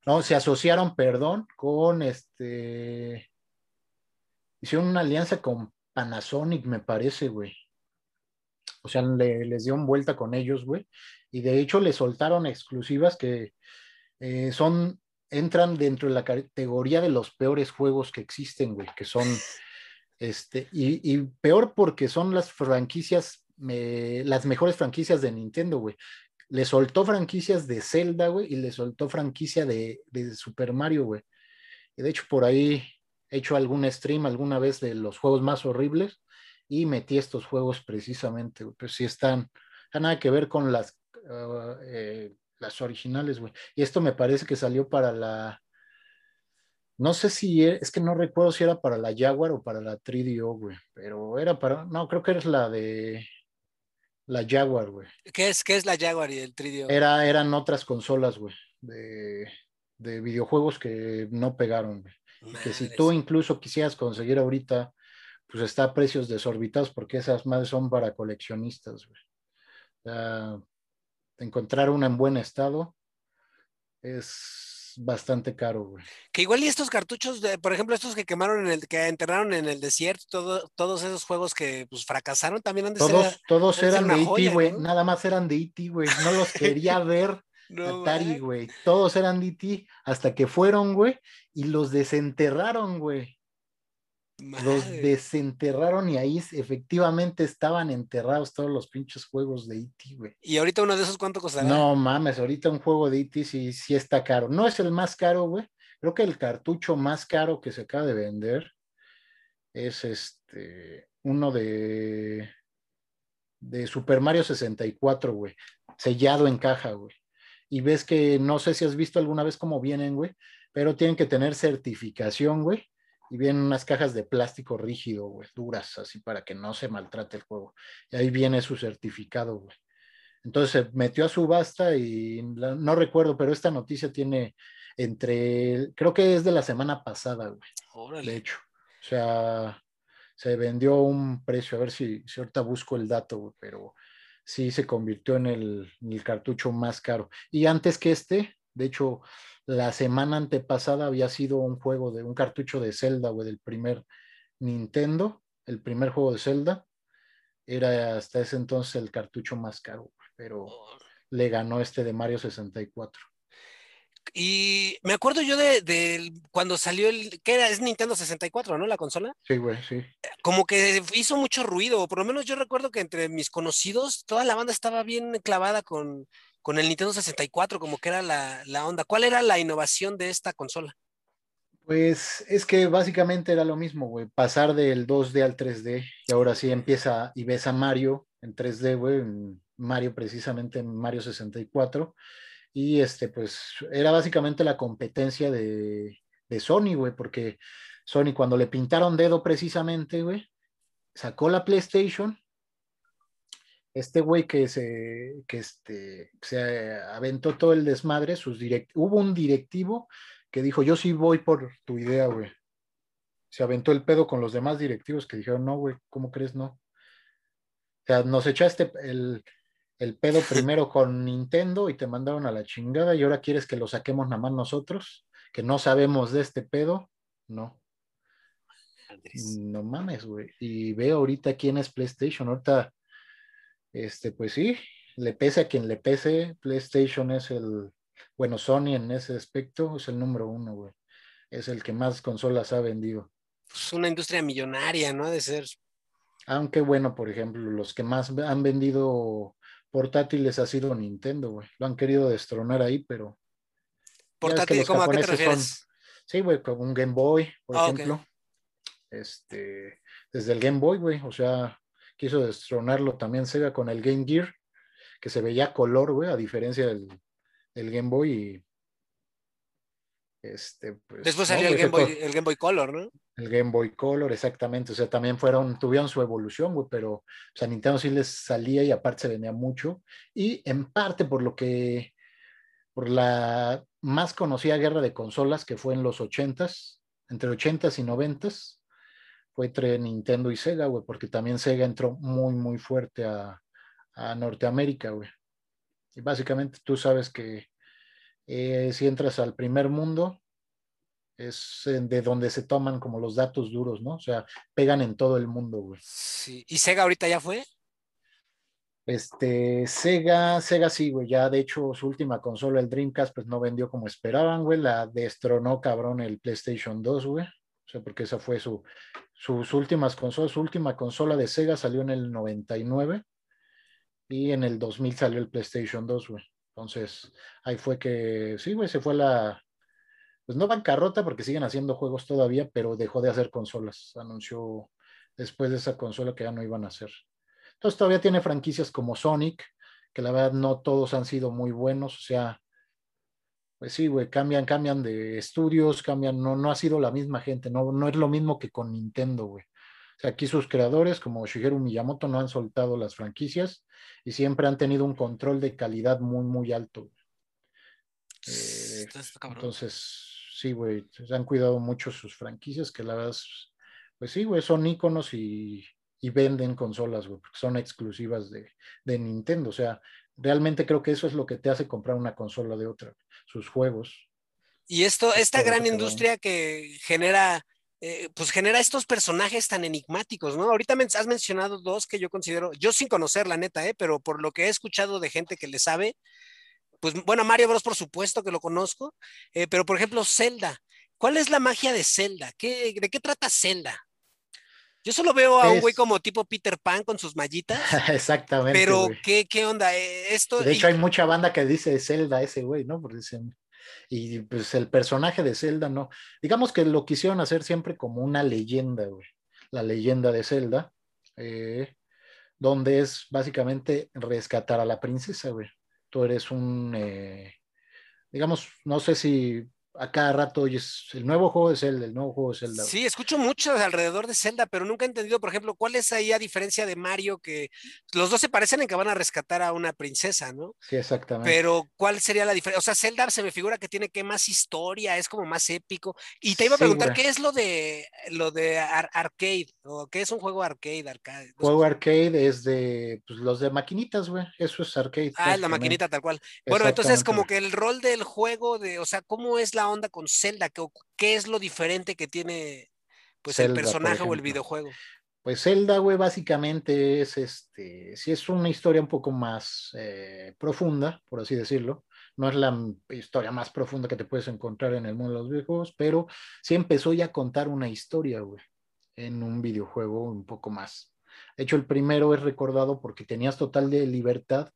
No, se asociaron, perdón, con este, hicieron una alianza con Panasonic, me parece, güey. O sea, les dieron vuelta con ellos, güey. Y de hecho le soltaron exclusivas que eh, son, entran dentro de la categoría de los peores juegos que existen, güey, que son, *laughs* este, y, peor porque son las franquicias, las mejores franquicias de Nintendo, güey. Le soltó franquicias de Zelda, güey, y le soltó franquicia de, Super Mario, güey. Y de hecho, por ahí he hecho algún stream alguna vez de los juegos más horribles y metí estos juegos precisamente. Pero sí están, nada que ver con las ah, eh, las originales, güey. Y esto me parece que salió para la. No sé si e, es que no recuerdo si era para la Jaguar o para la 3DO, güey. Pero era para. No, creo que es la de. La Jaguar, güey. ¿Qué es, qué es la Jaguar y el 3DO? Era, eran otras consolas, güey. De, de videojuegos que no pegaron, güey. Que si tú incluso quisieras conseguir ahorita, pues está a precios desorbitados porque esas madres son para coleccionistas, güey. Sea, encontrar una en buen estado es bastante caro, güey. Que igual y estos cartuchos, de, por ejemplo, estos que quemaron en el, que enterraron en el desierto, todos esos juegos que pues fracasaron también han de todos, ser, Todos eran de E.T., güey, nada más eran de E.T., güey, no los *laughs* quería ver Atari, güey, todos eran de E.T. hasta que fueron, güey, y los desenterraron, güey. Los desenterraron y ahí efectivamente estaban enterrados todos los pinches juegos de E.T., güey. ¿Y ahorita uno de esos cuánto costará? No mames, ahorita un juego de E.T. sí, sí está caro. No es el más caro, güey. Creo que el cartucho más caro que se acaba de vender es este, uno de, de Super Mario 64, güey. Sellado en caja, güey. Y ves que no sé si has visto alguna vez cómo vienen, güey, pero tienen que tener certificación, güey y vienen unas cajas de plástico rígido, güey, duras, así para que no se maltrate el juego. Y ahí viene su certificado, güey. Entonces se metió a subasta y no recuerdo, pero esta noticia tiene entre, creo que es de la semana pasada, güey. De hecho, o sea, se vendió un precio, a ver si, si ahorita busco el dato, güey, pero sí se convirtió en el, el cartucho más caro. Y antes que este, de hecho, la semana antepasada había sido un juego de un cartucho de Zelda, güey, del primer Nintendo, el primer juego de Zelda. Era hasta ese entonces el cartucho más caro, pero le ganó este de Mario 64. Y me acuerdo yo de, cuando salió el, ¿qué era? Es Nintendo 64, ¿no? La consola. Sí, güey, sí. Como que hizo mucho ruido, por lo menos yo recuerdo que entre mis conocidos toda la banda estaba bien clavada con, con el Nintendo 64, como que era la, onda. ¿Cuál era la innovación de esta consola? Pues es que básicamente era lo mismo, güey, pasar del 2D al 3D y ahora sí empieza y ves a Mario en 3D, güey, Mario precisamente en Mario 64. Y este, pues era básicamente la competencia de, Sony, güey, porque Sony cuando le pintaron dedo precisamente, güey, sacó la PlayStation. Este güey que se, que este, se aventó todo el desmadre, sus direct, hubo un directivo que dijo, yo sí voy por tu idea, güey. Se aventó el pedo con los demás directivos que dijeron, no, güey, ¿cómo crees no? O sea, nos echaste el, el pedo primero con Nintendo y te mandaron a la chingada y ahora quieres que lo saquemos nada más nosotros, que no sabemos de este pedo. No. No mames, güey. Y veo ahorita quién es PlayStation. Ahorita, este, pues sí, le pese a quien le pese, PlayStation es el, bueno, Sony en ese aspecto es el número uno, güey. Es el que más consolas ha vendido. Es pues una industria millonaria, ¿no? De ser aunque bueno, por ejemplo, los que más han vendido portátiles ha sido Nintendo, güey. Lo han querido destronar ahí, pero. ¿Portátil? ¿Cómo a qué te refieres? Sí, güey, con un Game Boy, por ah, ejemplo. Este, desde el Game Boy, güey. O sea, quiso destronarlo también Sega con el Game Gear, que se veía color, güey, a diferencia del, del Game Boy. Y este, pues, Después salió el, Game Boy, el, Game Boy, Color, ¿no? El Game Boy Color, exactamente. O sea, también fueron, tuvieron su evolución, güey, pero o sea, Nintendo sí les salía y aparte se vendía mucho. Y en parte por lo que, por la más conocida guerra de consolas que fue en los 80s, entre 80s y 90s, fue entre Nintendo y Sega, güey, porque también Sega entró muy, muy fuerte a, a Norteamérica, güey. Y básicamente tú sabes que eh, si entras al primer mundo, es de donde se toman como los datos duros, ¿no? O sea, pegan en todo el mundo, güey. Sí. ¿Y Sega ahorita ya fue? Este, Sega, Sega sí, güey, ya de hecho su última consola, el Dreamcast, pues no vendió como esperaban, güey, la destronó cabrón el PlayStation 2, güey. O sea, porque esa fue su, sus últimas consolas, su última consola de Sega salió en el 99 y en el 2000 salió el PlayStation 2, güey. Entonces, ahí fue que, sí, güey, se fue la, pues no bancarrota porque siguen haciendo juegos todavía, pero dejó de hacer consolas. Anunció después de esa consola que ya no iban a hacer. Entonces todavía tiene franquicias como Sonic, que la verdad no todos han sido muy buenos, o sea, pues sí, güey, cambian, cambian de estudios, cambian, no, no ha sido la misma gente, no, no es lo mismo que con Nintendo, güey. O sea, aquí sus creadores, como Shigeru Miyamoto, no han soltado las franquicias y siempre han tenido un control de calidad muy, muy alto. Eh, entonces, sí, güey, se han cuidado mucho sus franquicias, que la verdad, pues sí, güey, son íconos y, venden consolas, güey, porque son exclusivas de, de, Nintendo. O sea, realmente creo que eso es lo que te hace comprar una consola de otra, sus juegos. Y esto, esta gran industria que genera eh, pues genera estos personajes tan enigmáticos, ¿no? Ahorita has mencionado dos que yo considero, yo sin conocer la neta, ¿eh? pero por lo que he escuchado de gente que le sabe, pues bueno, Mario Bros por supuesto que lo conozco, eh, pero por ejemplo Zelda, ¿cuál es la magia de Zelda? ¿Qué, ¿De qué trata Zelda? Yo solo veo a un güey como tipo Peter Pan con sus mallitas. *laughs* Exactamente. Pero, ¿qué, ¿qué, onda? Eh, esto, de hecho, hay mucha banda que dice Zelda ese güey, ¿no? Porque dicen, y pues el personaje de Zelda no. Digamos que lo quisieron hacer siempre como una leyenda, güey. La leyenda de Zelda, eh, donde es básicamente rescatar a la princesa, güey. Tú eres un, eh, digamos, no sé si a cada rato oyes el nuevo juego de Zelda, el nuevo juego de Zelda. Sí, escucho mucho alrededor de Zelda, pero nunca he entendido, por ejemplo, cuál es ahí a diferencia de Mario, que los dos se parecen en que van a rescatar a una princesa, ¿no? Sí, exactamente. Pero ¿cuál sería la diferencia? O sea, Zelda se me figura que tiene que más historia, es como más épico. Y te iba a preguntar, ¿qué es lo de lo de arcade? ¿O qué es un juego arcade? arcade? Juego arcade es de pues, los de maquinitas, güey. Eso es arcade. Ah, la maquinita tal cual. Bueno, entonces como que el rol del juego de, o sea, ¿cómo es la onda con Zelda? ¿Qué, qué es lo diferente que tiene pues el personaje o el videojuego? Pues Zelda, güey, básicamente es este, si es una historia un poco más eh, profunda, por así decirlo. No es la historia más profunda que te puedes encontrar en el mundo de los videojuegos, pero sí empezó ya a contar una historia, güey, en un videojuego un poco más. De hecho, el primero es recordado porque tenías total de libertad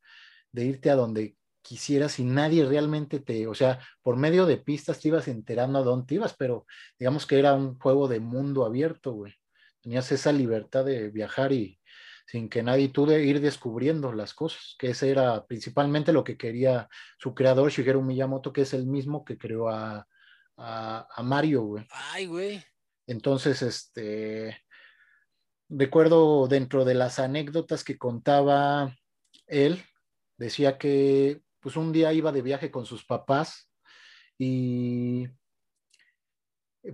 de irte a donde quisieras y nadie realmente te, o sea, por medio de pistas te ibas enterando a dónde ibas, pero digamos que era un juego de mundo abierto, güey. Tenías esa libertad de viajar y sin que nadie tuve ir descubriendo las cosas, que ese era principalmente lo que quería su creador, Shigeru Miyamoto, que es el mismo que creó a, a, Mario, güey. Ay, güey. Entonces, este, recuerdo dentro de las anécdotas que contaba él, decía que pues un día iba de viaje con sus papás y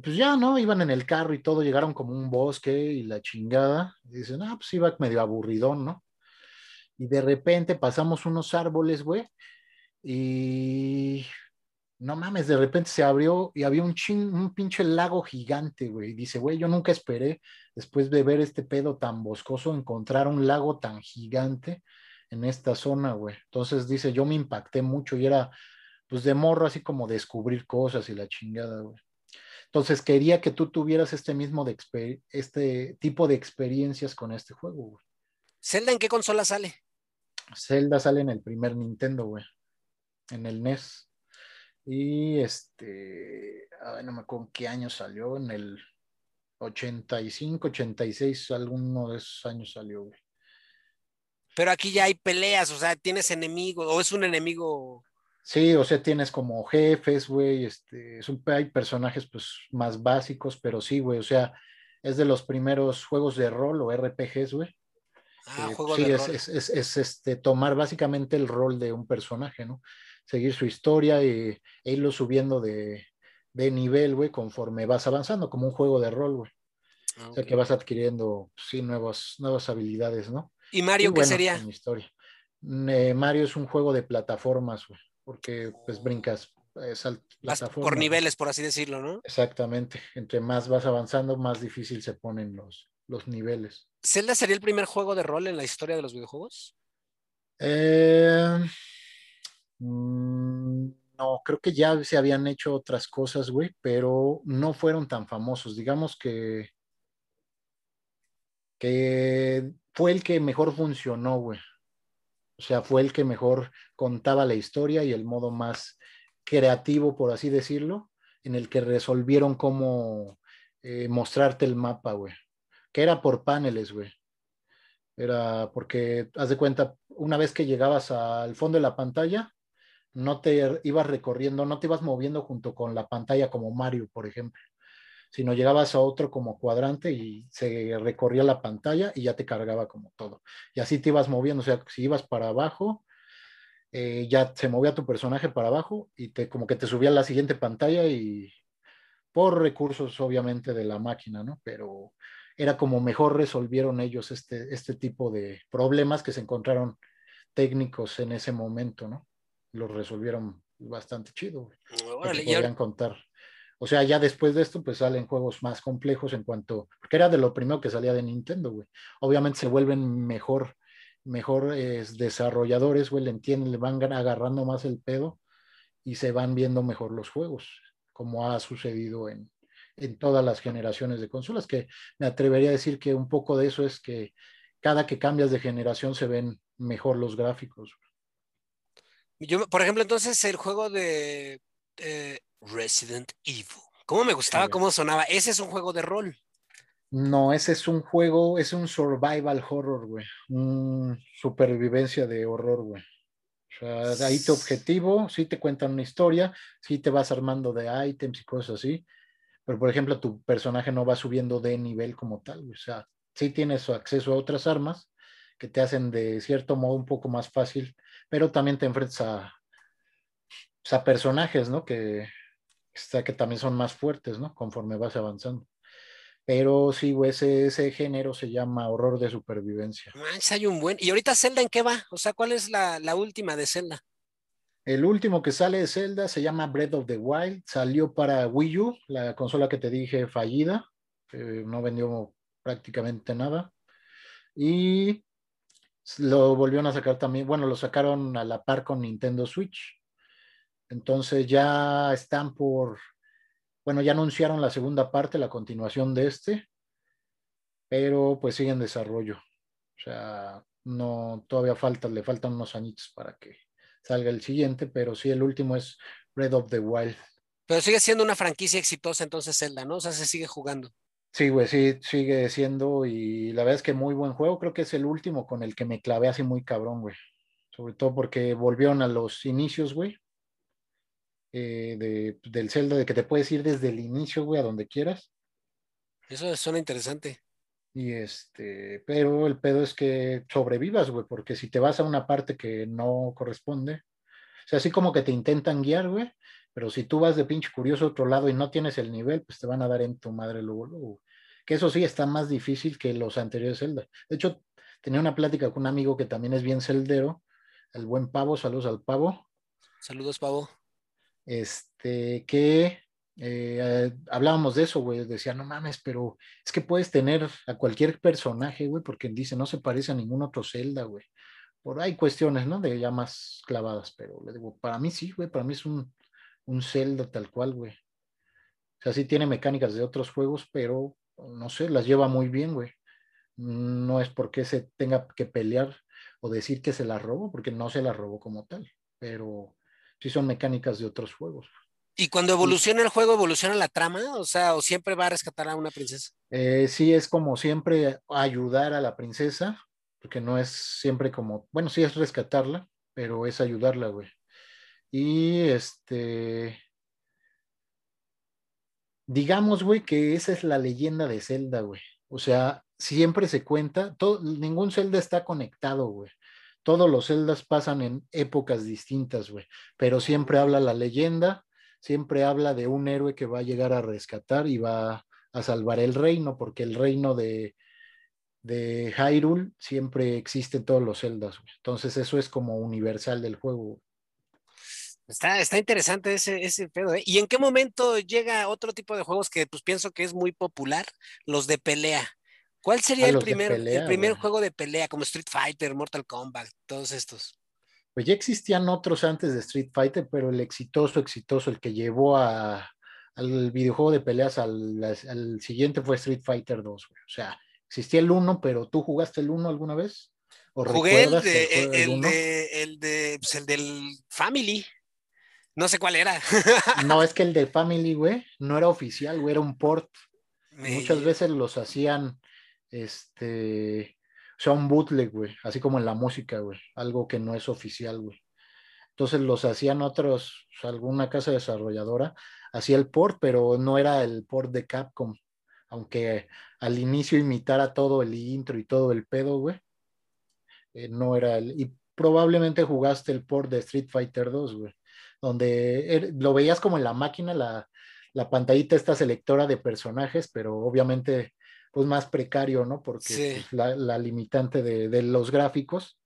pues ya, ¿no? Iban en el carro y todo, llegaron como un bosque y la chingada. Y dicen, ah, pues iba medio aburridón, ¿no? Y de repente pasamos unos árboles, güey, y no mames, de repente se abrió y había un, un pinche lago gigante, güey. Dice, güey, yo nunca esperé, después de ver este pedo tan boscoso, encontrar un lago tan gigante en esta zona, güey. Entonces dice, yo me impacté mucho y era, pues de morro, así como descubrir cosas y la chingada, güey. Entonces quería que tú tuvieras este mismo de este tipo de experiencias con este juego, güey. ¿Zelda en qué consola sale? Zelda sale en el primer Nintendo, güey. En el NES. Y este, no me acuerdo qué año salió, en el 85, 86, alguno de esos años salió, güey. Pero aquí ya hay peleas, o sea, tienes enemigos, o es un enemigo. Sí, o sea, tienes como jefes, güey, este, hay personajes pues más básicos, pero sí, güey, o sea, es de los primeros juegos de rol o RPGs, güey. Ah, eh, juego de es, rol. Es, es, es, este, tomar básicamente el rol de un personaje, ¿no? seguir su historia y, e irlo subiendo de, nivel, güey, conforme vas avanzando, como un juego de rol, güey. O sea que vas adquiriendo, sí, nuevas, nuevas habilidades, ¿no? ¿Y Mario qué sería? historia. Eh, Mario es un juego de plataformas, güey, porque pues brincas por niveles, por así decirlo, ¿no? Exactamente. Entre más vas avanzando, más difícil se ponen los, los niveles. ¿Zelda sería el primer juego de rol en la historia de los videojuegos? Eh, Mm, no, creo que ya se habían hecho otras cosas, güey, pero no fueron tan famosos. Digamos que, que fue el que mejor funcionó, güey. O sea, fue el que mejor contaba la historia y el modo más creativo, por así decirlo, en el que resolvieron cómo eh, mostrarte el mapa, güey. Que era por paneles, güey. Era porque, haz de cuenta, una vez que llegabas al fondo de la pantalla, no te ibas recorriendo, no te ibas moviendo junto con la pantalla como Mario, por ejemplo, sino llegabas a otro como cuadrante y se recorría la pantalla y ya te cargaba como todo. Y así te ibas moviendo, o sea, si ibas para abajo, eh, ya se movía tu personaje para abajo y te como que te subía a la siguiente pantalla y por recursos obviamente de la máquina, ¿no? Pero era como mejor resolvieron ellos este, este tipo de problemas que se encontraron técnicos en ese momento, ¿no? lo resolvieron bastante chido. podrían contar. O sea, ya después de esto, pues salen juegos más complejos en cuanto, porque era de lo primero que salía de Nintendo, güey. Obviamente se vuelven mejor, mejor desarrolladores, güey, le entienden, le van agarrando más el pedo y se van viendo mejor los juegos, como ha sucedido en, en todas las generaciones de consolas, que me atrevería a decir que un poco de eso es que cada que cambias de generación se ven mejor los gráficos. Yo, por ejemplo, entonces el juego de eh, Resident Evil. ¿Cómo me gustaba cómo sonaba? Ese es un juego de rol. No, ese es un juego, es un survival horror, güey. Un supervivencia de horror, güey. O sea, ahí tu objetivo, sí te cuentan una historia, sí te vas armando de ítems y cosas así, pero por ejemplo, tu personaje no va subiendo de nivel como tal, o sea, sí tienes acceso a otras armas que te hacen de cierto modo un poco más fácil pero también te enfrentas a, pues, a personajes, ¿no? Que, que también son más fuertes, ¿no? Conforme vas avanzando. Pero sí, güey, ese, ese género se llama horror de supervivencia. hay un buen. ¿Y ahorita Zelda en qué va? O sea, ¿cuál es la, última de Zelda? El último que sale de Zelda se llama Breath of the Wild. Salió para Wii U, la consola que te dije fallida. no vendió prácticamente nada. Y lo volvieron a sacar también, bueno, lo sacaron a la par con Nintendo Switch. Entonces ya están por, bueno, ya anunciaron la segunda parte, la continuación de este, pero pues sigue en desarrollo. O sea, no, todavía falta, le faltan unos añitos para que salga el siguiente, pero sí, el último es Red of the Wild. Pero sigue siendo una franquicia exitosa entonces Zelda, ¿no? O sea, se sigue jugando. Sí, güey, sí, sigue siendo y la verdad es que muy buen juego. Creo que es el último con el que me clavé así muy cabrón, güey. Sobre todo porque volvieron a los inicios, güey. Eh, de, del Zelda, de que te puedes ir desde el inicio, güey, a donde quieras. Eso suena interesante. Y este, pero el pedo es que sobrevivas, güey, porque si te vas a una parte que no corresponde, o sea, así como que te intentan guiar, güey, pero si tú vas de pinche curioso a otro lado y no tienes el nivel, pues te van a dar en tu madre luego, luego. Que eso sí está más difícil que los anteriores Zelda. De hecho, tenía una plática con un amigo que también es bien celdero, el buen Pavo, saludos al Pavo. Saludos, Pavo. Este, que eh, hablábamos de eso, güey, decía, no mames, pero es que puedes tener a cualquier personaje, güey, porque dice, no se parece a ningún otro Zelda, güey. Por ahí cuestiones, ¿no? De ya más clavadas, pero le digo, para mí sí, güey, para mí es un, un Zelda tal cual, güey. O sea, sí tiene mecánicas de otros juegos, pero no sé, las lleva muy bien, güey. No es porque se tenga que pelear o decir que se las robó, porque no se las robó como tal, pero sí son mecánicas de otros juegos. ¿Y cuando evoluciona el juego, evoluciona la trama? O sea, ¿o siempre va a rescatar a una princesa? Eh, sí, es como siempre ayudar a la princesa, porque no es siempre como, bueno, sí es rescatarla, pero es ayudarla, güey. Y este, digamos, güey, que esa es la leyenda de Zelda, güey. O sea, siempre se cuenta, todo, ningún Zelda está conectado, güey. Todos los Zeldas pasan en épocas distintas, güey. Pero siempre habla la leyenda, siempre habla de un héroe que va a llegar a rescatar y va a salvar el reino, porque el reino de, de Hyrule siempre existe en todos los Zeldas. Güey. Entonces eso es como universal del juego. Está, está interesante ese, ese pedo. ¿eh? ¿Y en qué momento llega otro tipo de juegos que pues pienso que es muy popular? Los de pelea. ¿Cuál sería el primer, el primer juego de pelea, como Street Fighter, Mortal Kombat, todos estos? Pues ya existían otros antes de Street Fighter, pero el exitoso, exitoso, el que llevó a, al videojuego de peleas al, al, siguiente fue Street Fighter 2, O sea, existía el 1, pero ¿tú jugaste el 1 alguna vez? ¿O Jugué el de, el, el, de, el, de, pues el del Family. No sé cuál era. *laughs* no, es que el de Family, güey, no era oficial, güey, era un port. Muchas veces los hacían este, o sea, un bootleg, güey, así como en la música, güey, algo que no es oficial, güey. Entonces los hacían otros, alguna casa desarrolladora, hacía el port, pero no era el port de Capcom, aunque al inicio imitara todo el intro y todo el pedo, güey, eh, no era el, y probablemente jugaste el port de Street Fighter 2, güey, donde er, lo veías como en la máquina, la, la pantallita esta selectora de personajes, pero obviamente pues más precario, ¿no? Porque pues, la, limitante de, los gráficos.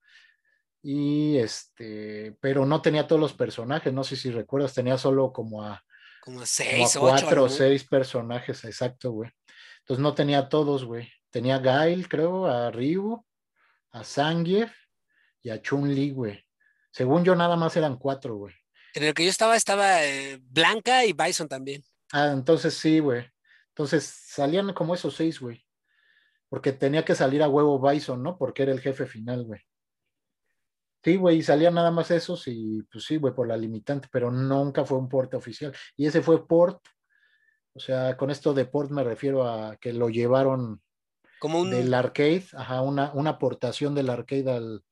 Y este, pero no tenía todos los personajes, no sé si recuerdas, tenía solo como a, como seis, cuatro o seis personajes, exacto, güey. Entonces no tenía todos, güey. Tenía a Gail, creo, a Ryu, a Zangief y a Chun-Li, güey. Según yo, nada más eran cuatro, güey. En el que yo estaba, estaba eh, Blanca y Bison también. Ah, entonces sí, güey. Entonces salían como esos seis, güey. Porque tenía que salir a huevo Bison, ¿no? Porque era el jefe final, güey. Sí, güey, y salían nada más esos y pues sí, güey, por la limitante, pero nunca fue un port oficial. Y ese fue port, o sea, con esto de port me refiero a que lo llevaron como un... del arcade, ajá, una, una aportación del arcade al,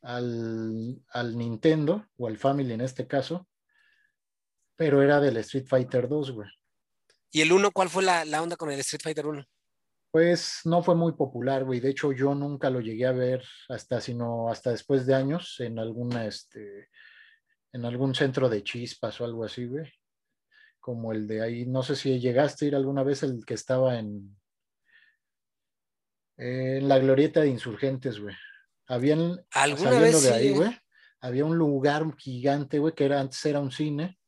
al, al, Nintendo o al Family en este caso, pero era del Street Fighter 2, güey. ¿Y el 1 cuál fue la, onda con el Street Fighter 1? Pues no fue muy popular, güey. De hecho, yo nunca lo llegué a ver hasta, sino hasta después de años en alguna, este, en algún centro de chispas o algo así, güey. Como el de ahí, no sé si llegaste a ir alguna vez el que estaba en, en la glorieta de insurgentes, güey. Habían, ¿Alguna vez de ahí, güey, había un lugar gigante, güey, que era, antes era un cine,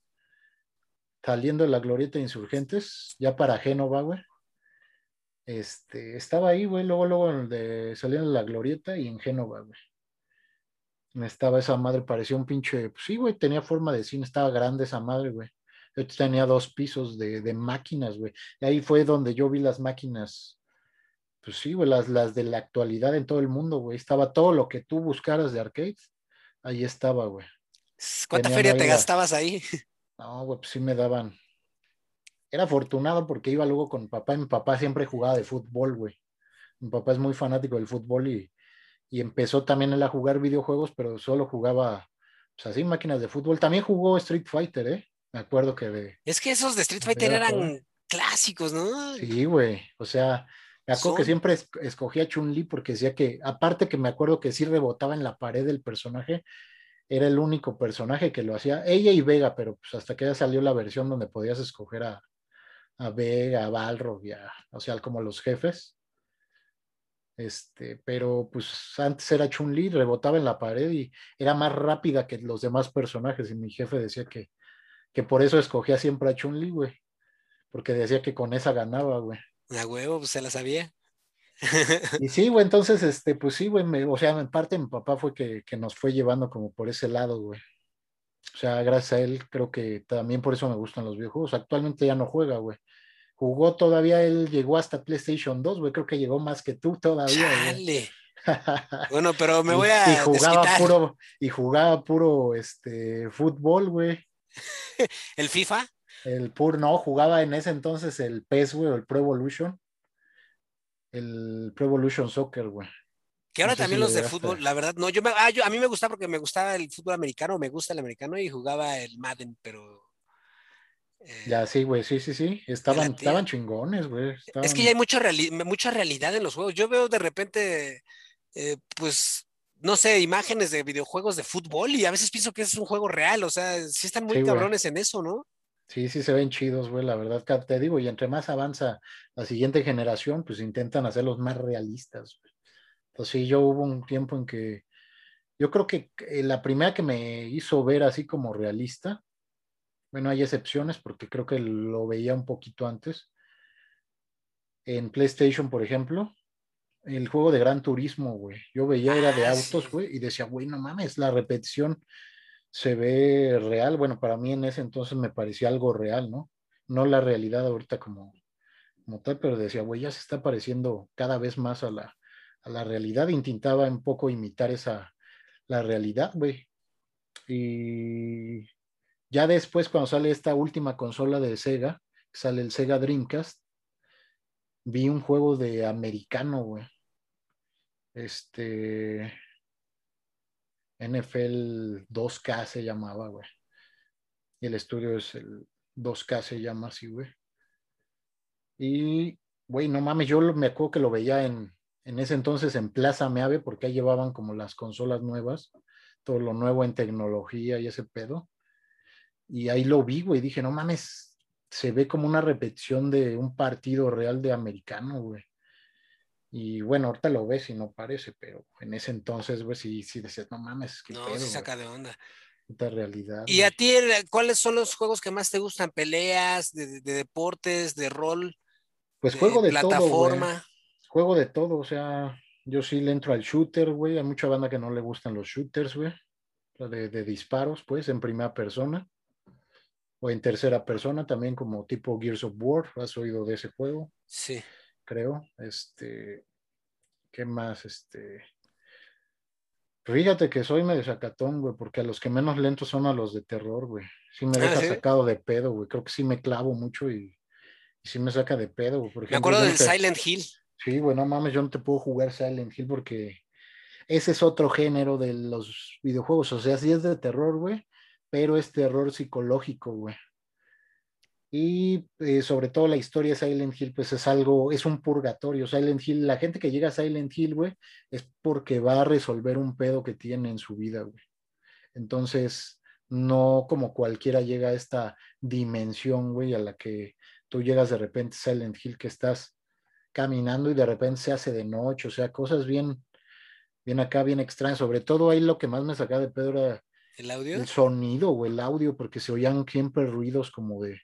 saliendo de la glorieta de insurgentes, ya para Génova, güey. Este, estaba ahí, güey, luego, luego de, saliendo de la glorieta y en Génova, güey. Estaba esa madre, parecía un pinche, pues sí, güey, tenía forma de cine, estaba grande esa madre, güey. Tenía dos pisos de, de máquinas, güey. Y ahí fue donde yo vi las máquinas, pues sí, güey, las, las de la actualidad en todo el mundo, güey. Estaba todo lo que tú buscaras de arcades, ahí estaba, güey. ¿Cuánta feria te gastabas ahí? No, güey, pues sí me daban. era afortunado porque iba luego con papá mi papá siempre jugaba de fútbol, güey. Mi papá es muy fanático del fútbol y, y empezó también él a jugar videojuegos, pero solo jugaba, pues así, máquinas de fútbol. También jugó Street Fighter, ¿eh? Me acuerdo que de... Es que esos de Street Fighter eran clásicos, ¿no? Sí, güey. O sea, me acuerdo que siempre escogía Chun-Li porque decía que, aparte que me acuerdo que sí rebotaba en la pared del personaje, era el único personaje que lo hacía, ella y Vega, pero pues hasta que ya salió la versión donde podías escoger a, a Vega, a Balrog, a, o sea, como los jefes. Este, pero pues antes era Chun-Li, rebotaba en la pared y era más rápida que los demás personajes. Y mi jefe decía que, que por eso escogía siempre a Chun-Li, güey. Porque decía que con esa ganaba, güey. A huevo, pues se la sabía. *laughs* y sí, güey, entonces, este, pues sí, güey, o sea, en parte mi papá fue que, que, nos fue llevando como por ese lado, güey. O sea, gracias a él, creo que también por eso me gustan los videojuegos. Actualmente ya no juega, güey. Jugó todavía, él llegó hasta PlayStation 2, güey, creo que llegó más que tú todavía. Güey. *laughs* bueno, pero me voy a. Y, jugaba puro, y jugaba puro este fútbol, güey. *laughs* ¿El FIFA? El puro, no, jugaba en ese entonces el PES, güey, o el Pro Evolution. El Pro Evolution Soccer, güey. Que ahora también los de fútbol, la verdad, no, yo, me, ah, yo a mí me gustaba porque me gustaba el fútbol americano, me gusta el americano y jugaba el Madden, pero eh, ya, sí, güey, sí, sí, sí. Estaban, estaban chingones, güey. Es que ya hay mucha, mucha realidad en los juegos. Yo veo de repente, eh, pues, no sé, imágenes de videojuegos de fútbol y a veces pienso que es un juego real. O sea, sí están muy cabrones en eso, ¿no? Sí, sí se ven chidos, güey, la verdad, te digo, y entre más avanza la siguiente generación, pues intentan hacerlos más realistas. Pues sí, yo hubo un tiempo en que yo creo que la primera que me hizo ver así como realista, bueno, hay excepciones porque creo que lo veía un poquito antes. En PlayStation, por ejemplo, el juego de Gran Turismo, güey. Yo veía era de ah, autos, güey, y decía, güey, no mames, la repetición se ve real. Bueno, para mí en ese entonces me parecía algo real, ¿no? No la realidad ahorita como, tal, pero decía, güey, ya se está pareciendo cada vez más a la, a la realidad. Intentaba un poco imitar esa, la realidad, güey. Y ya después, cuando sale esta última consola de Sega, sale el Sega Dreamcast, vi un juego de americano, güey. Este, NFL 2K se llamaba, güey. El estudio es el 2K se llama así, güey. Y, güey, no mames, yo me acuerdo que lo veía en, en ese entonces en Plaza Meave, porque ahí llevaban como las consolas nuevas, todo lo nuevo en tecnología y ese pedo. Y ahí lo vi, güey, dije, no mames, se ve como una repetición de un partido real de americano, güey. Y bueno, ahorita lo ves y no parece, pero en ese entonces, güey, sí, sí decías, no mames, qué No, se saca de onda. Esta realidad. ¿Y a ti cuáles son los juegos que más te gustan? ¿Peleas, de, deportes, de rol? Pues juego de plataforma. Juego de todo, o sea, yo sí le entro al shooter, güey. Hay mucha banda que no le gustan los shooters, güey. De, de disparos, pues, en primera persona. O en tercera persona, también como tipo Gears of War. ¿Has oído de ese juego? Sí creo. Este, ¿qué más? Este, fíjate que soy medio sacatón, güey, porque a los que menos lentos son a los de terror, güey. Sí me ah, deja sacado de pedo, güey. Creo que sí me clavo mucho y, sí me saca de pedo, güey. me acuerdo del Silent Hill. Sí, güey, no mames, yo no te puedo jugar Silent Hill porque ese es otro género de los videojuegos. O sea, sí es de terror, güey, pero es terror psicológico, güey. Y eh, sobre todo la historia de Silent Hill, pues es algo, es un purgatorio. Silent Hill, la gente que llega a Silent Hill, güey, es porque va a resolver un pedo que tiene en su vida, güey. Entonces, no como cualquiera llega a esta dimensión, güey, a la que tú llegas de repente Silent Hill, que estás caminando y de repente se hace de noche, o sea, cosas bien, bien acá, bien extrañas. Sobre todo ahí lo que más me sacaba de pedo era el audio. El sonido o el audio, porque se oían siempre ruidos como de,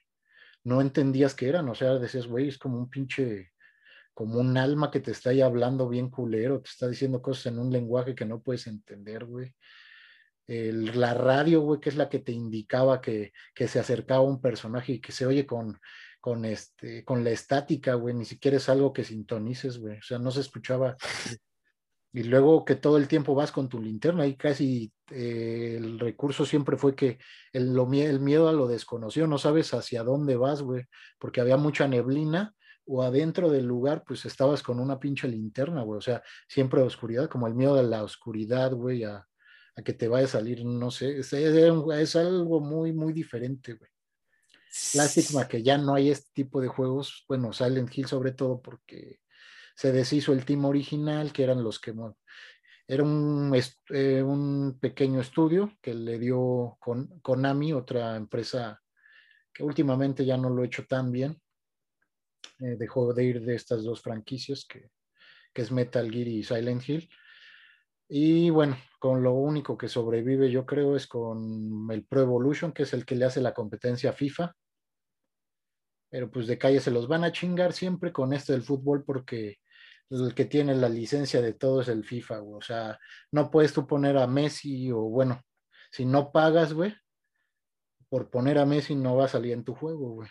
no entendías qué eran, o sea, decías, güey, es como un pinche, como un alma que te está ahí hablando bien culero, te está diciendo cosas en un lenguaje que no puedes entender, güey. la radio, güey, que es la que te indicaba que, que, se acercaba un personaje y que se oye con, con, este, con la estática, güey, ni siquiera es algo que sintonices, güey, o sea, no se escuchaba y luego que todo el tiempo vas con tu linterna y casi eh, el recurso siempre fue que el, el miedo a lo desconocido, no sabes hacia dónde vas, güey, porque había mucha neblina o adentro del lugar, pues estabas con una pinche linterna, güey, o sea, siempre oscuridad, como el miedo a la oscuridad, güey, a, que te vaya a salir, no sé, es, es algo muy, muy diferente, güey. Lástima que ya no hay este tipo de juegos, bueno, Silent Hill sobre todo porque se deshizo el team original, que eran los que... Era un, eh, un pequeño estudio que le dio con, Konami, otra empresa que últimamente ya no lo he hecho tan bien. Eh, dejó de ir de estas dos franquicias, que, que es Metal Gear y Silent Hill. Y bueno, con lo único que sobrevive yo creo es con el Pro Evolution, que es el que le hace la competencia a FIFA. Pero pues de calle se los van a chingar siempre con esto del fútbol porque el que tiene la licencia de todo es el FIFA, güey. O sea, no puedes tú poner a Messi o bueno, si no pagas, güey, por poner a Messi no va a salir en tu juego, güey.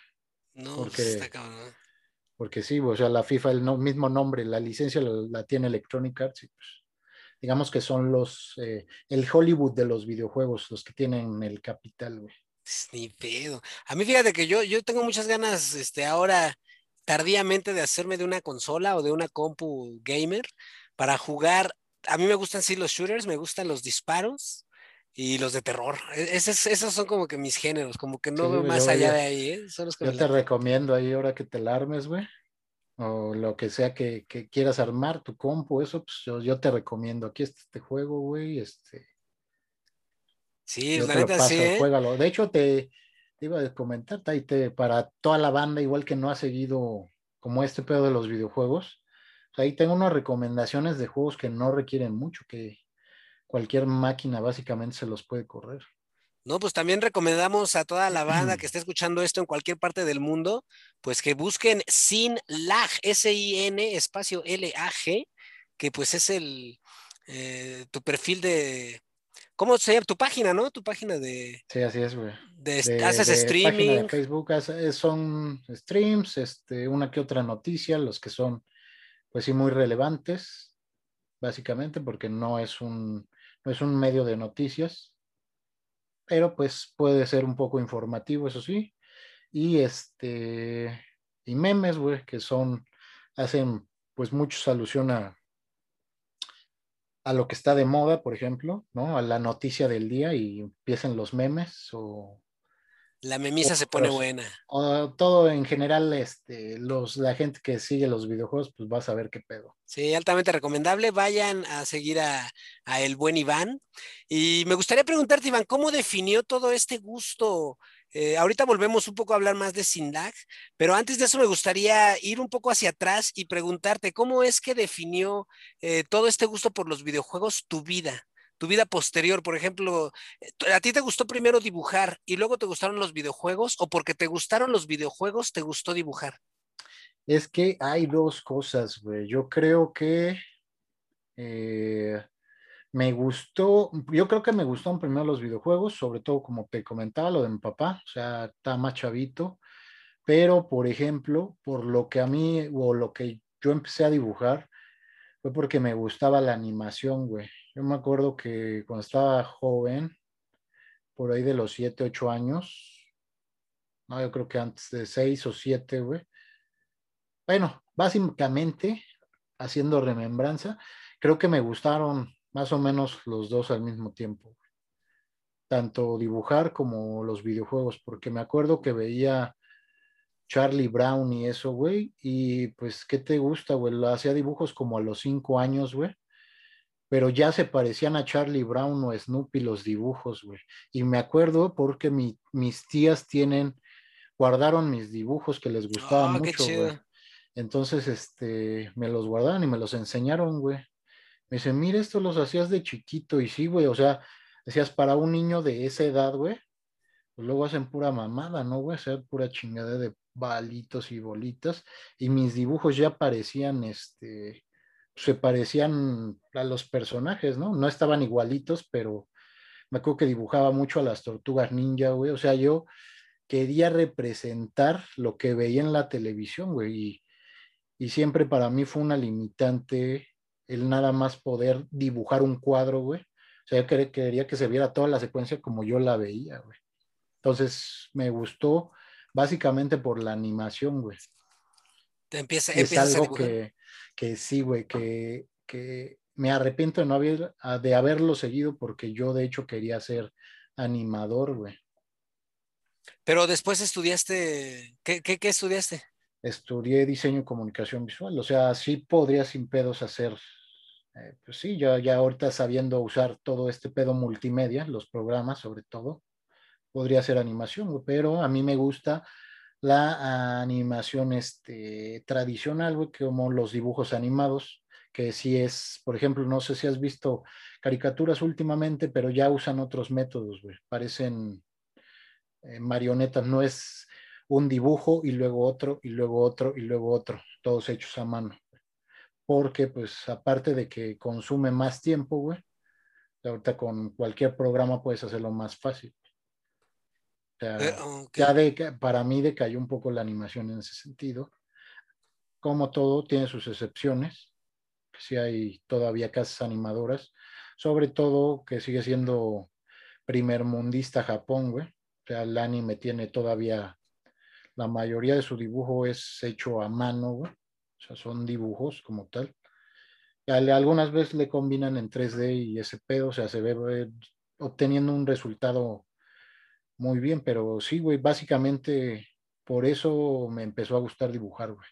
No, pues, porque, está cabrón. Porque sí, o sea, la FIFA, el mismo nombre, la licencia la, tiene Electronic Arts y pues digamos que son los, eh, el Hollywood de los videojuegos, los que tienen el capital, güey. Ni pedo. A mí fíjate que yo, yo tengo muchas ganas, este, ahora tardíamente de hacerme de una consola o de una compu gamer para jugar. A mí me gustan sí los shooters, me gustan los disparos y los de terror. E, esos, esos son como que mis géneros, como que no veo más allá de ahí. ¿eh? yo te recomiendo ahí ahora que te la armes, güey. O lo que sea que, quieras armar, tu compu, eso, pues yo, yo te recomiendo. Aquí está este juego, güey. Este, Sí, la neta sí. ¿eh? De hecho, te, iba a comentar, te, para toda la banda, igual que no ha seguido como este pedo de los videojuegos, ahí tengo unas recomendaciones de juegos que no requieren mucho, que cualquier máquina básicamente se los puede correr. No, pues también recomendamos a toda la banda *clears throat* que esté escuchando esto en cualquier parte del mundo, pues que busquen Sin Lag, S-I-N, espacio L-A-G, que pues es el, eh, tu perfil de, ¿Cómo se llama? Tu página, ¿no? Tu página de. Sí, así es, güey. De, haces streaming. De Facebook son streams, este, una que otra noticia, los que son, pues sí, muy relevantes, básicamente, porque no es un, no es un medio de noticias, pero pues puede ser un poco informativo, eso sí. Y este, y memes, güey, que son, hacen pues mucho alusión a, a lo que está de moda, por ejemplo, ¿no? A la noticia del día y empiezan los memes o... La memisa se pone buena. O todo en general, este, los, la gente que sigue los videojuegos, pues va a saber qué pedo. Sí, altamente recomendable. Vayan a seguir a, a el buen Iván. Y me gustaría preguntarte, Iván, ¿cómo definió todo este gusto eh, ahorita volvemos un poco a hablar más de Sindag, pero antes de eso me gustaría ir un poco hacia atrás y preguntarte cómo es que definió eh, todo este gusto por los videojuegos tu vida, tu vida posterior. Por ejemplo, eh, ¿a ti te gustó primero dibujar y luego te gustaron los videojuegos o porque te gustaron los videojuegos te gustó dibujar? Es que hay dos cosas, güey. Yo creo que me gustó, yo creo que me gustaron primero los videojuegos, sobre todo como te comentaba, lo de mi papá, o sea, está más chavito, pero por ejemplo, por lo que a mí o lo que yo empecé a dibujar, fue porque me gustaba la animación, güey. Yo me acuerdo que cuando estaba joven, por ahí de los 7, 8 años, no, yo creo que antes de 6 o 7, güey. Bueno, básicamente, haciendo remembranza, creo que me gustaron más o menos los dos al mismo tiempo. Tanto dibujar como los videojuegos, porque me acuerdo que veía Charlie Brown y eso, güey, y pues, ¿qué te gusta, güey? Hacía dibujos como a los cinco años, güey, pero ya se parecían a Charlie Brown o Snoopy los dibujos, güey. Y me acuerdo porque mis tías tienen, guardaron mis dibujos que les gustaban ah, mucho, güey. Entonces, este, me los guardaron y me los enseñaron, güey. Me dice, mira, esto los hacías de chiquito. Y sí, güey, o sea, decías, para un niño de esa edad, güey, pues luego hacen pura mamada, ¿no, güey? O sea, pura chingada de balitos y bolitas. Y mis dibujos ya parecían, este, se parecían a los personajes, ¿no? No estaban igualitos, pero me acuerdo que dibujaba mucho a las tortugas ninja, güey. O sea, yo quería representar lo que veía en la televisión, güey. Y, y siempre para mí fue una limitante el nada más poder dibujar un cuadro, güey. O sea, yo quería que se viera toda la secuencia como yo la veía, güey. Entonces me gustó básicamente por la animación, güey. Te empieza, es algo que, que, sí, güey, que, que me arrepiento de no haber, de haberlo seguido porque yo de hecho quería ser animador, güey. Pero después estudiaste, ¿qué, qué, qué estudiaste? Estudié diseño y comunicación visual, o sea, sí podría sin pedos hacer, eh, pues sí, ya, ya ahorita sabiendo usar todo este pedo multimedia, los programas sobre todo, podría hacer animación, pero a mí me gusta la animación este, tradicional, güey, como los dibujos animados, que sí es, por ejemplo, no sé si has visto caricaturas últimamente, pero ya usan otros métodos, güey, parecen eh, marionetas, no es un dibujo y luego otro y luego otro y luego otro, todos hechos a mano. Porque pues aparte de que consume más tiempo, güey, ahorita con cualquier programa puedes hacerlo más fácil. Eh, ya de, para mí decayó un poco la animación en ese sentido. Como todo, tiene sus excepciones. Si hay todavía casas animadoras, sobre todo que sigue siendo primer mundista Japón, güey sea, el anime tiene todavía, la mayoría de su dibujo es hecho a mano, O sea, son dibujos como tal. Algunas veces le combinan en 3D y ese pedo, o sea, se ve eh, obteniendo un resultado muy bien, pero sí, güey, básicamente por eso me empezó a gustar dibujar, güey.